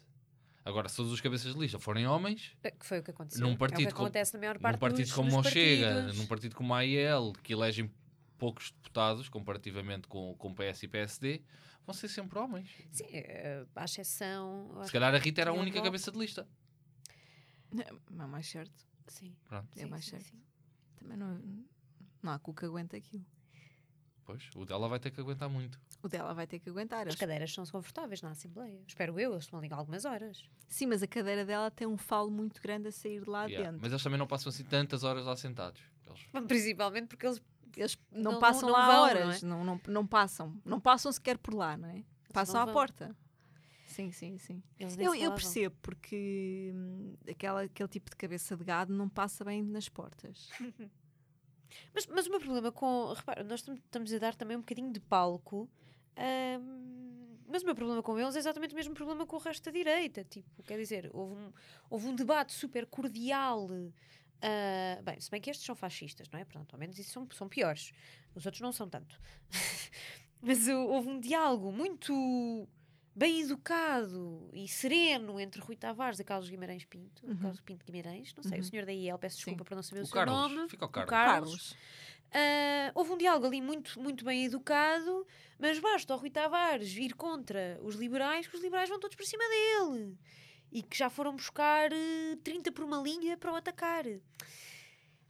Agora, se todos os cabeças de lista forem homens, É, Que foi o que aconteceu. Num é o partido que com- acontece na maior parte num partido dos, como dos o Chega, num partido como a AIL, que elegem poucos deputados comparativamente com, com PS e PSD, vão ser sempre homens. Sim, eh, à exceção. Se calhar a Rita era a única cabeça de lista. Não é mais certo. Sim, Pronto. É sim, mais sim, certo. sim. Também não, não há cu que aguenta aquilo. Pois, o dela vai ter que aguentar muito. O dela vai ter que aguentar. As cadeiras são confortáveis na Assembleia. Espero eu, eles estão ali algumas horas. Sim, mas a cadeira dela tem um falo muito grande a sair de lá Yeah. dentro. Mas eles também não passam assim tantas horas lá sentados. Eles- Principalmente porque eles. Eles não, Não- passam não lá vão, horas, não não, não, não passam. Não passam sequer por lá, não é? Passam não à vão. porta. Sim, sim, sim. Eu, eu percebo, porque hum, aquela, aquele tipo de cabeça de gado não passa bem nas portas. Mas, mas o meu problema com. Repara, nós tam- estamos a dar também um bocadinho de palco. ahm, mas o meu problema com eles é exatamente o mesmo problema com o resto da direita. Tipo, quer dizer, houve um, houve um debate super cordial. ah, bem, se bem que estes são fascistas, não é? Portanto, ao menos isso são, são piores. Os outros não são tanto. mas uh, houve um diálogo muito bem educado e sereno entre Rui Tavares e Carlos Guimarães Pinto. Uhum. Carlos Pinto Guimarães, não sei, Uhum. o senhor da IEL, peço Sim. desculpa por não saber o, O seu Carlos, nome. fica o O Carlos. Carlos. Ah, houve um diálogo ali muito, muito bem educado, mas basta o Rui Tavares ir contra os liberais, que os liberais vão todos para cima dele. E que já foram buscar eh, 30 por uma linha para o atacar.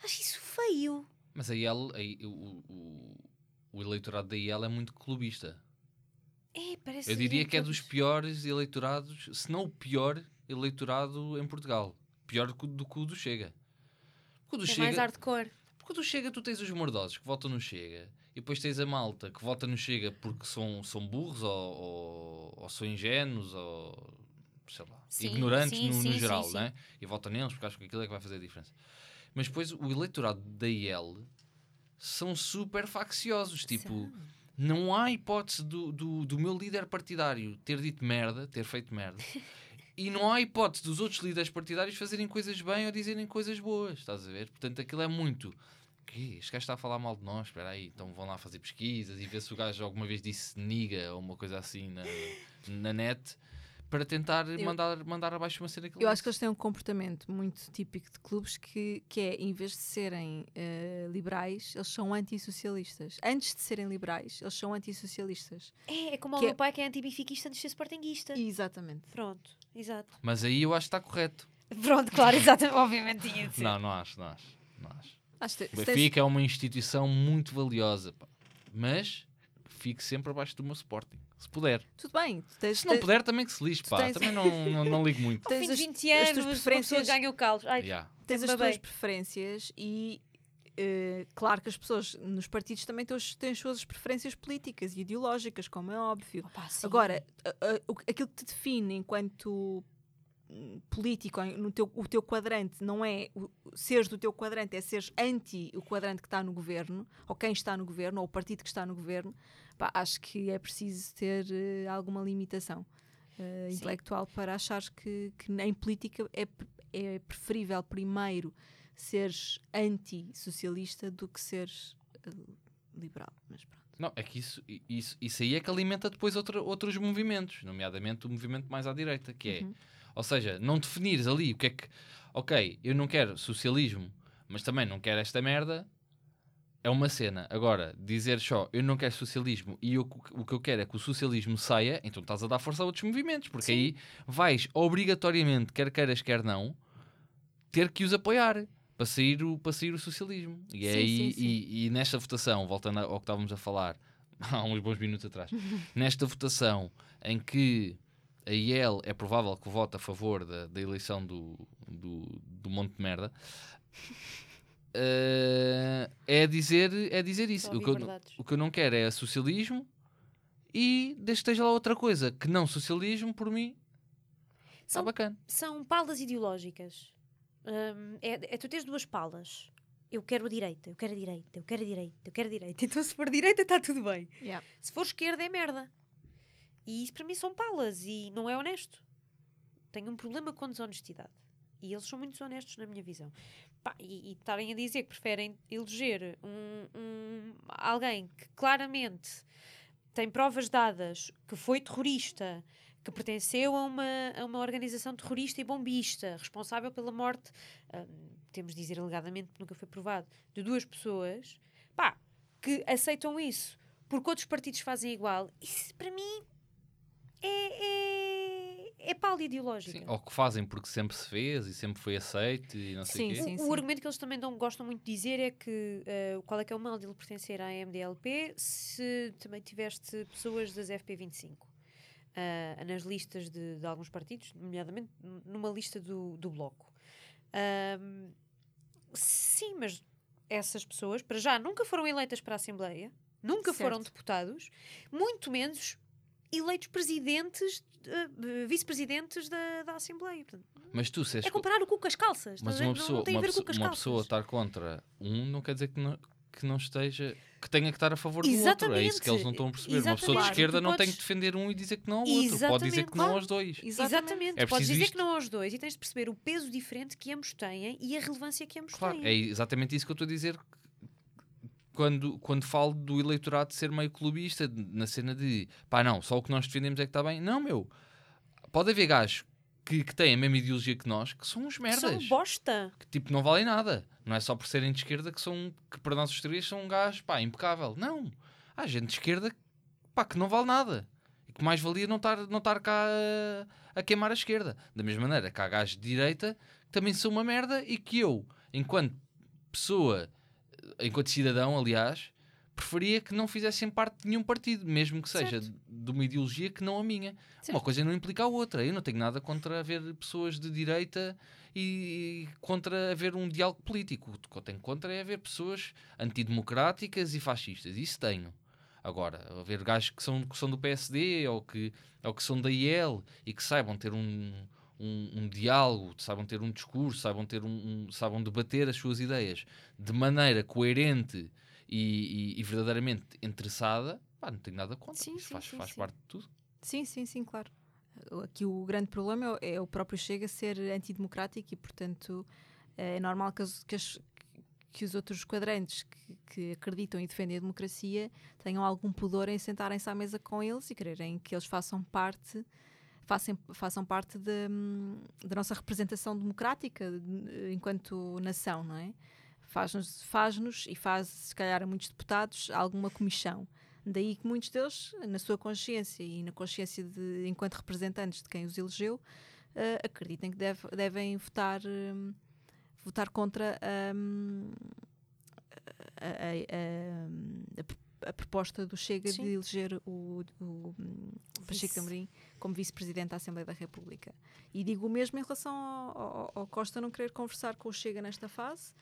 Acho isso feio. Mas a IEL, a o, o, o eleitorado da IEL é muito clubista. É, parece Eu diria que é dos piores eleitorados, se não o pior eleitorado em Portugal. Pior do que, o- do que o do Chega. Porque o do É Chega, mais hardcore. porque o do Chega tu tens os mordosos que votam no Chega e depois tens a malta que vota no Chega porque são, são burros ou, ou, ou são ingênuos ou sei lá, Sim, ignorantes sim, no, no sim, geral, sim, né? E votam neles porque acham que aquilo é que vai fazer a diferença. Mas depois o eleitorado da IEL são super facciosos, tipo, São. Não há hipótese do, do, do meu líder partidário ter dito merda, ter feito merda. E não há hipótese dos outros líderes partidários fazerem coisas bem ou dizerem coisas boas, estás a ver? Portanto, aquilo é muito. Que este gajo está a falar mal de nós, espera aí, então vão lá fazer pesquisas e ver se o gajo alguma vez disse niga ou uma coisa assim na, na net para tentar mandar, mandar abaixo uma cena que Eu acho que eles têm um comportamento muito típico de clubes que, que é, em vez de serem eh, liberais, eles são antissocialistas. Antes de serem liberais, eles são antissocialistas. É, é como o Que é- meu pai que é antibifiquista antes de ser sportinguista. Exatamente. Pronto, exato. Mas aí eu acho que está correto. Pronto, claro, exatamente. Obviamente tinha de ser. Não, não acho, não acho. Não acho. Acho que O se tens- Benfica é uma instituição muito valiosa, pá. mas fique sempre abaixo do meu Sporting, se puder. Tudo bem. tu Tens, Se não tens- puder, também que se lixe, pá. tens- Também não, não, não ligo muito. Ao fim tens de as- 20 as anos, pessoa preferências- ganha o calos. Ai, Yeah. tens as tuas preferências e eh, claro que as pessoas nos partidos também têm, as suas preferências políticas e ideológicas, como é óbvio. Opa. Agora, a- o- aquilo que te define enquanto hum, político, no teu, o teu quadrante não é o, seres do teu quadrante, é seres anti o quadrante que está no governo, ou quem está no governo, ou o partido que está no governo, pá, acho que é preciso ter eh, alguma limitação Sim. intelectual para achar que, que em política é, é preferível primeiro seres anti-socialista do que seres eh, liberal. Mas pronto. Não, é que isso, isso, isso aí é que alimenta depois outra, outros movimentos, nomeadamente o movimento mais à direita, que é, Uhum. ou seja, não definires ali o que é que, ok, eu não quero socialismo, mas também não quero esta merda, é uma cena. Agora, dizer só eu não quero socialismo e eu- o que eu quero é que o socialismo saia, então estás a dar força a outros movimentos, porque Sim. aí vais obrigatoriamente, quer queiras, quer não, ter que os apoiar para sair o, para sair o socialismo. E, é Sim, aí, sim, sim. E, e nesta votação, voltando ao que estávamos a falar há uns bons minutos atrás, nesta votação em que a IEL é provável que vote a favor da, da eleição do, do, do Monte de Merda. Eh, é dizer é dizer isso o que, eu, o que eu não quero é socialismo e desde que esteja lá outra coisa que não socialismo por mim está São, bacana são palas ideológicas. Hum, é, é tu tens duas palas. Eu quero a direita, eu quero a direita, eu quero a direita, eu quero a direita. Então, se for direita, está tudo bem. Yeah. Se for esquerda, é merda. E isso para mim são palas e não é honesto. Tenho um problema com desonestidade. E eles são muito desonestos na minha visão. Pá, e estarem a dizer que preferem eleger um, um- alguém que claramente tem provas dadas que foi terrorista, que pertenceu a uma, a uma organização terrorista e bombista, responsável pela morte, hum, temos de dizer alegadamente, nunca foi provado, de duas pessoas, pá, que aceitam isso porque outros partidos fazem igual, isso para mim é, é, é pala ideológica. Sim, ou que fazem porque sempre se fez e sempre foi aceito e não sei o Sim, quê sim. O, o argumento que eles também não gostam muito de dizer é que eh, qual é que é o mal de ele pertencer à MDLP se também tiveste pessoas das FP25 ah, nas listas de, de alguns partidos, nomeadamente numa lista do, do Bloco. Ahm, sim, mas essas pessoas, para já, nunca foram eleitas para a Assembleia, nunca foram Certo. deputados, muito menos eleitos presidentes, eh, vice-presidentes da, da Assembleia. Portanto, mas tu és é comparar o cu com as calças. mas uma Não- pessoa, não, tem a uma, pessoa, uma pessoa estar contra um não quer dizer que não, que não esteja que tenha que estar a favor do outro é isso que eles não estão a perceber uma pessoa de Exatamente. esquerda Tu não tem podes- que defender um e dizer que não ao outro pode dizer Exatamente, que não claro. aos dois Exatamente. É Podes dizer isto. que não aos dois e tens de perceber o peso diferente que ambos têm e a relevância que ambos Claro, têm. é exatamente isso que eu estou a dizer quando, quando falo do eleitorado ser meio clubista, na cena de pá, não, só o que nós defendemos é que está bem. Não, meu, pode haver gajos que, que têm a mesma ideologia que nós que são uns merdas, São bosta. que tipo não valem nada. Não é só por serem de esquerda que são que para nós os três são um gajo pá, impecável. Não, há gente de esquerda pá, que não vale nada e que mais valia não estar não cá a, a queimar a esquerda. Da mesma maneira que há gajos de direita que também são uma merda e que eu, enquanto pessoa, enquanto cidadão, aliás, preferia que não fizessem parte de nenhum partido, mesmo que seja Certo. de uma ideologia que não a minha. Certo. Uma coisa não implica a outra. Eu não tenho nada contra haver pessoas de direita e contra haver um diálogo político. O que eu tenho contra é haver pessoas antidemocráticas e fascistas. Isso tenho. Agora, haver gajos que são, que são do PSD ou que, ou que são da IEL e que saibam ter um, um, um diálogo, saibam ter um discurso, saibam, ter um, um- saibam debater as suas ideias de maneira coerente e, e- e verdadeiramente interessada, pá, não tenho nada contra. Sim, sim, faz, sim, faz parte de tudo. Sim, sim, sim, claro. Aqui o grande problema é é o próprio Chega ser antidemocrático e, portanto, é normal que, as- que as- que os outros quadrantes que, que acreditam e defendem a democracia tenham algum pudor em sentarem-se à mesa com eles e quererem que eles façam parte façam, façam parte da, hum, da nossa representação democrática de- enquanto nação, não é? Faz-nos faz-nos e faz, se calhar, a muitos deputados alguma comissão. Daí que muitos deles, na sua consciência e na consciência de enquanto representantes de quem os elegeu, eh, acreditem que deve- devem votar, hum, votar contra hum, a, a- a- a pro- a proposta do Chega Sim. de eleger o, o, hum, Pacheco de Amorim como vice-presidente da Assembleia da República. E digo o mesmo em relação ao, ao- ao Costa não querer conversar com o Chega nesta fase.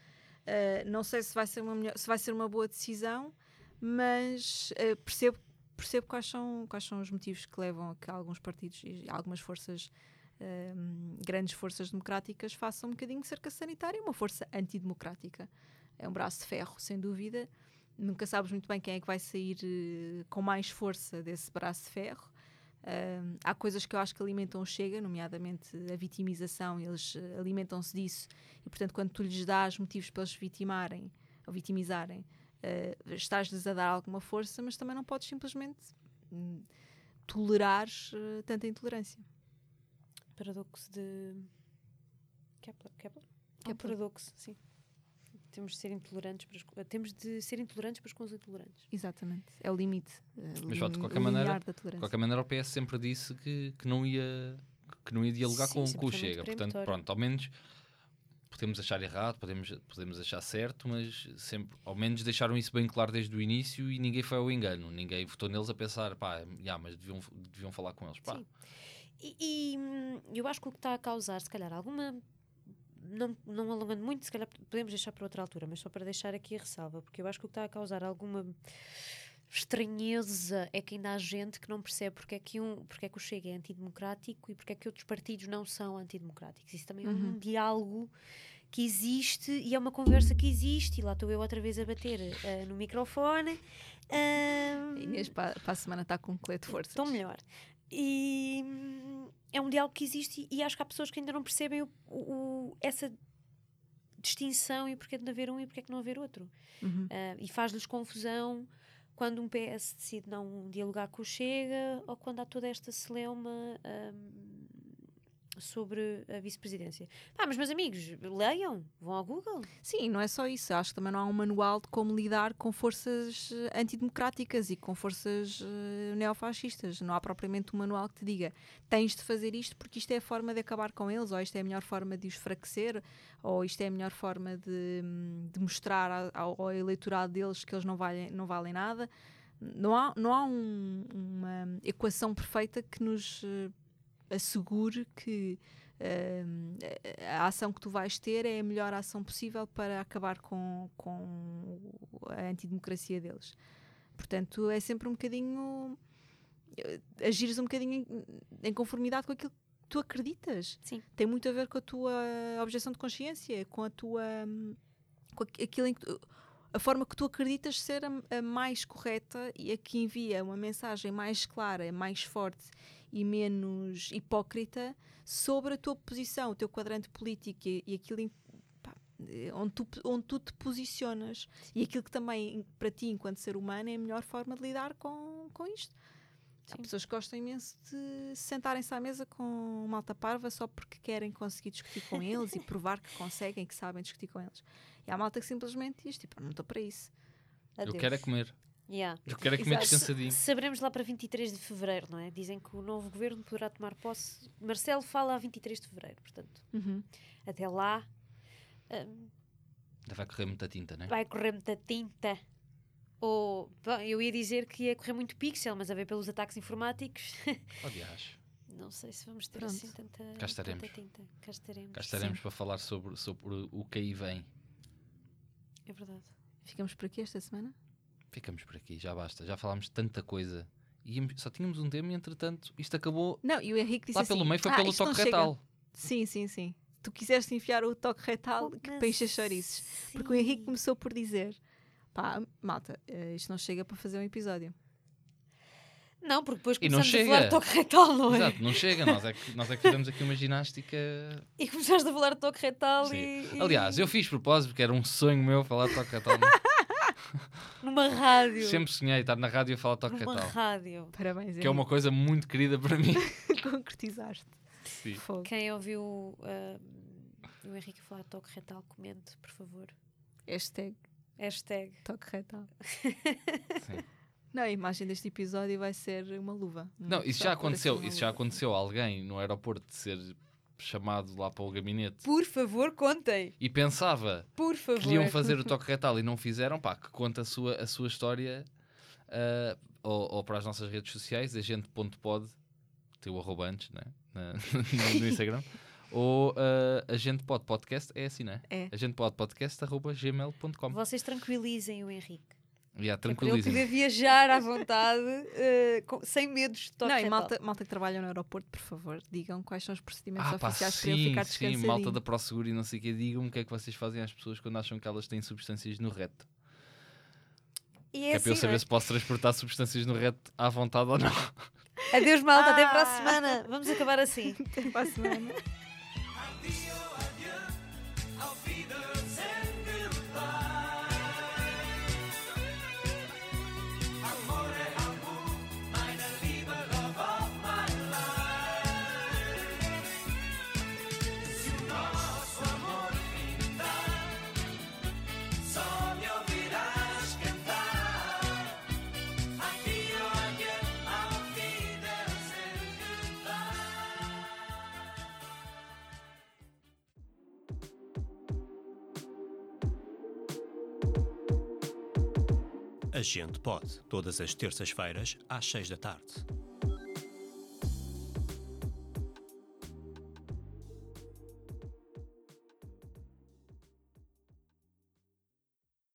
Eh, não sei se vai ser uma, melhor- se vai ser uma boa decisão, mas eh, percebo, percebo quais, são, quais são os motivos que levam a que alguns partidos e algumas forças, eh, grandes forças democráticas, façam um bocadinho de cerca sanitária, uma força antidemocrática. É um braço de ferro, sem dúvida. Nunca sabes muito bem quem é que vai sair eh, com mais força desse braço de ferro. Há coisas que eu acho que alimentam o Chega, nomeadamente a vitimização, eles eh, alimentam-se disso e, portanto, quando tu lhes dás motivos para eles vitimarem ou vitimizarem, eh, estás-lhes a dar alguma força, mas também não podes simplesmente hum, tolerar eh, tanta intolerância. Paradoxo de. Kepler. Kepler? É um Kepler. paradoxo, sim. Temos de ser intolerantes para os- temos de ser intolerantes para com os intolerantes. Exatamente. É o limite. eh, Mas, pronto, de qualquer maneira- De qualquer maneira, o PS sempre disse que, que, não, ia, que não ia dialogar Sim, com, o Chega. Portanto, pronto, ao menos podemos achar errado, podemos, podemos achar certo, mas sempre, ao menos deixaram isso bem claro desde o início e ninguém foi ao engano. Ninguém votou neles a pensar, pá, já, mas deviam, deviam falar com eles. Pá, Sim. E, e, hum, eu acho que o que está a causar, se calhar, alguma. Não, não alongando muito, se calhar podemos deixar para outra altura, mas só para deixar aqui a ressalva, porque eu acho que o que está a causar alguma estranheza é que ainda há gente que não percebe porque é que, um, porque é que o Chega é antidemocrático e porque é que outros partidos não são antidemocráticos. Isso também é um Uhum. diálogo que existe e é uma conversa que existe, e lá estou eu outra vez a bater eh, no microfone. Ah, Inês, para, para a semana está com um colete de forças. Estou melhor. E é um diálogo que existe e, e acho que há pessoas que ainda não percebem o- o- essa distinção e porque é de não haver um e porque é que não haver outro. Uhum. Ah, e faz-lhes confusão quando um PS decide não dialogar com o Chega ou quando há toda esta celeuma hum, sobre a vice-presidência. Pá, mas meus amigos, leiam, vão ao Google. Sim, não é só isso. Acho que também não há um manual de como lidar com forças eh, antidemocráticas e com forças eh, neofascistas. Não há propriamente um manual que te diga tens de fazer isto porque isto é a forma de acabar com eles, ou isto é a melhor forma de os fraquecer, ou isto é a melhor forma de, hum, de mostrar ao, ao eleitorado deles que eles não valem, não valem nada. Não há, não há um- uma equação perfeita que nos eh, assegure que hum, a ação que tu vais ter é a melhor ação possível para acabar com, com a antidemocracia deles. Portanto, é sempre um bocadinho eh, agires um bocadinho em, em conformidade com aquilo que tu acreditas. Sim. Tem muito a ver com a tua objeção de consciência, com a tua hum, com aqu- aquilo em que tu- a forma que tu acreditas ser a, a mais correta e a que envia uma mensagem mais clara, mais forte e menos hipócrita sobre a tua posição, o teu quadrante político e, e aquilo em- pá, eh, onde, tu, onde tu te posicionas e aquilo que também para ti, enquanto ser humano, é a melhor forma de lidar com, com isto. Há Sim. pessoas que gostam imenso de sentarem-se à mesa com malta parva só porque querem conseguir discutir com eles e provar que conseguem, que sabem discutir com eles. E há malta que simplesmente diz: tipo, "Eu não estou para isso. eu Adeus. quero é comer. Yeah. Eu quero é comer Exato. descansadinho. Saberemos lá para 23 de fevereiro, não é? Dizem que o novo governo poderá tomar posse. Marcelo fala a 23 de fevereiro, portanto, Uhum. até lá hum, Ainda vai correr muita tinta, né? vai correr muita tinta. Ou bom, eu ia dizer que ia correr muito pixel, mas a ver pelos ataques informáticos, Aliás, não sei se vamos ter Pronto. assim tanta, Cá estaremos. tanta tinta. Cá estaremos. cá estaremos para falar sobre, sobre o que aí vem. É verdade. Ficamos por aqui esta semana? Ficamos por aqui, já basta. Já falámos de tanta coisa. E íamos- só tínhamos um tema e, entretanto, isto acabou Não, e o Henrique disse lá assim, pelo meio, foi "Ah, pelo toque chega." retal. Sim, sim, sim. Tu quiseste enfiar o toque retal que para encher chouriços. Porque o Henrique começou por dizer: pá, malta, eh, isto não chega para fazer um episódio. Não, porque depois E não começamos a falar de chega. toque retal, não é? Exato, não chega. Nós é, que, nós é que fizemos aqui uma ginástica. E começaste a falar de toque retal Sim. e, Aliás, eu fiz propósito porque era um sonho meu falar de toque retal. Numa rádio. Sempre sonhei estar na rádio a falar toque numa retal. rádio. Parabéns, Que é uma coisa muito querida para mim. Concretizaste. Sim. Fogo. Quem ouviu ah, o Henrique falar toque retal, comente, por favor. Hashtag Hashtag. toque retal. Sim. Não, a imagem deste episódio vai ser uma luva. Não, isso já aconteceu. Isso já aconteceu a alguém no aeroporto de ser chamado lá para o gabinete Por favor, contem. e pensava Por favor. que iam fazer o toque retal e não fizeram, pá, que conta a sua, a sua história ah, ou, ou para as nossas redes sociais, agente.pod, tem o arroba antes, né? Na- no, no Instagram, ou uh, agentepod podcast, é assim, né? É. agentepodpodcast arroba gmail.com. Vocês tranquilizem o Henrique. Yeah, É para ele poder viajar à vontade, eh, com- sem medos de toque Não, e malta, malta que trabalha no aeroporto, por favor, digam quais são os procedimentos Ah, pá, oficiais para ele sim, ficar sim, descansadinho. malta da ProSeguro e não sei o que, digam-me o que é que vocês fazem às pessoas quando acham que elas têm substâncias no reto. E é é, assim, para eu não saber é? se posso transportar substâncias no reto à vontade ou não. Adeus, malta. Até para a Ah. semana. Vamos acabar assim. Até para a semana. A gente pode. Todas as terças-feiras, às seis da tarde.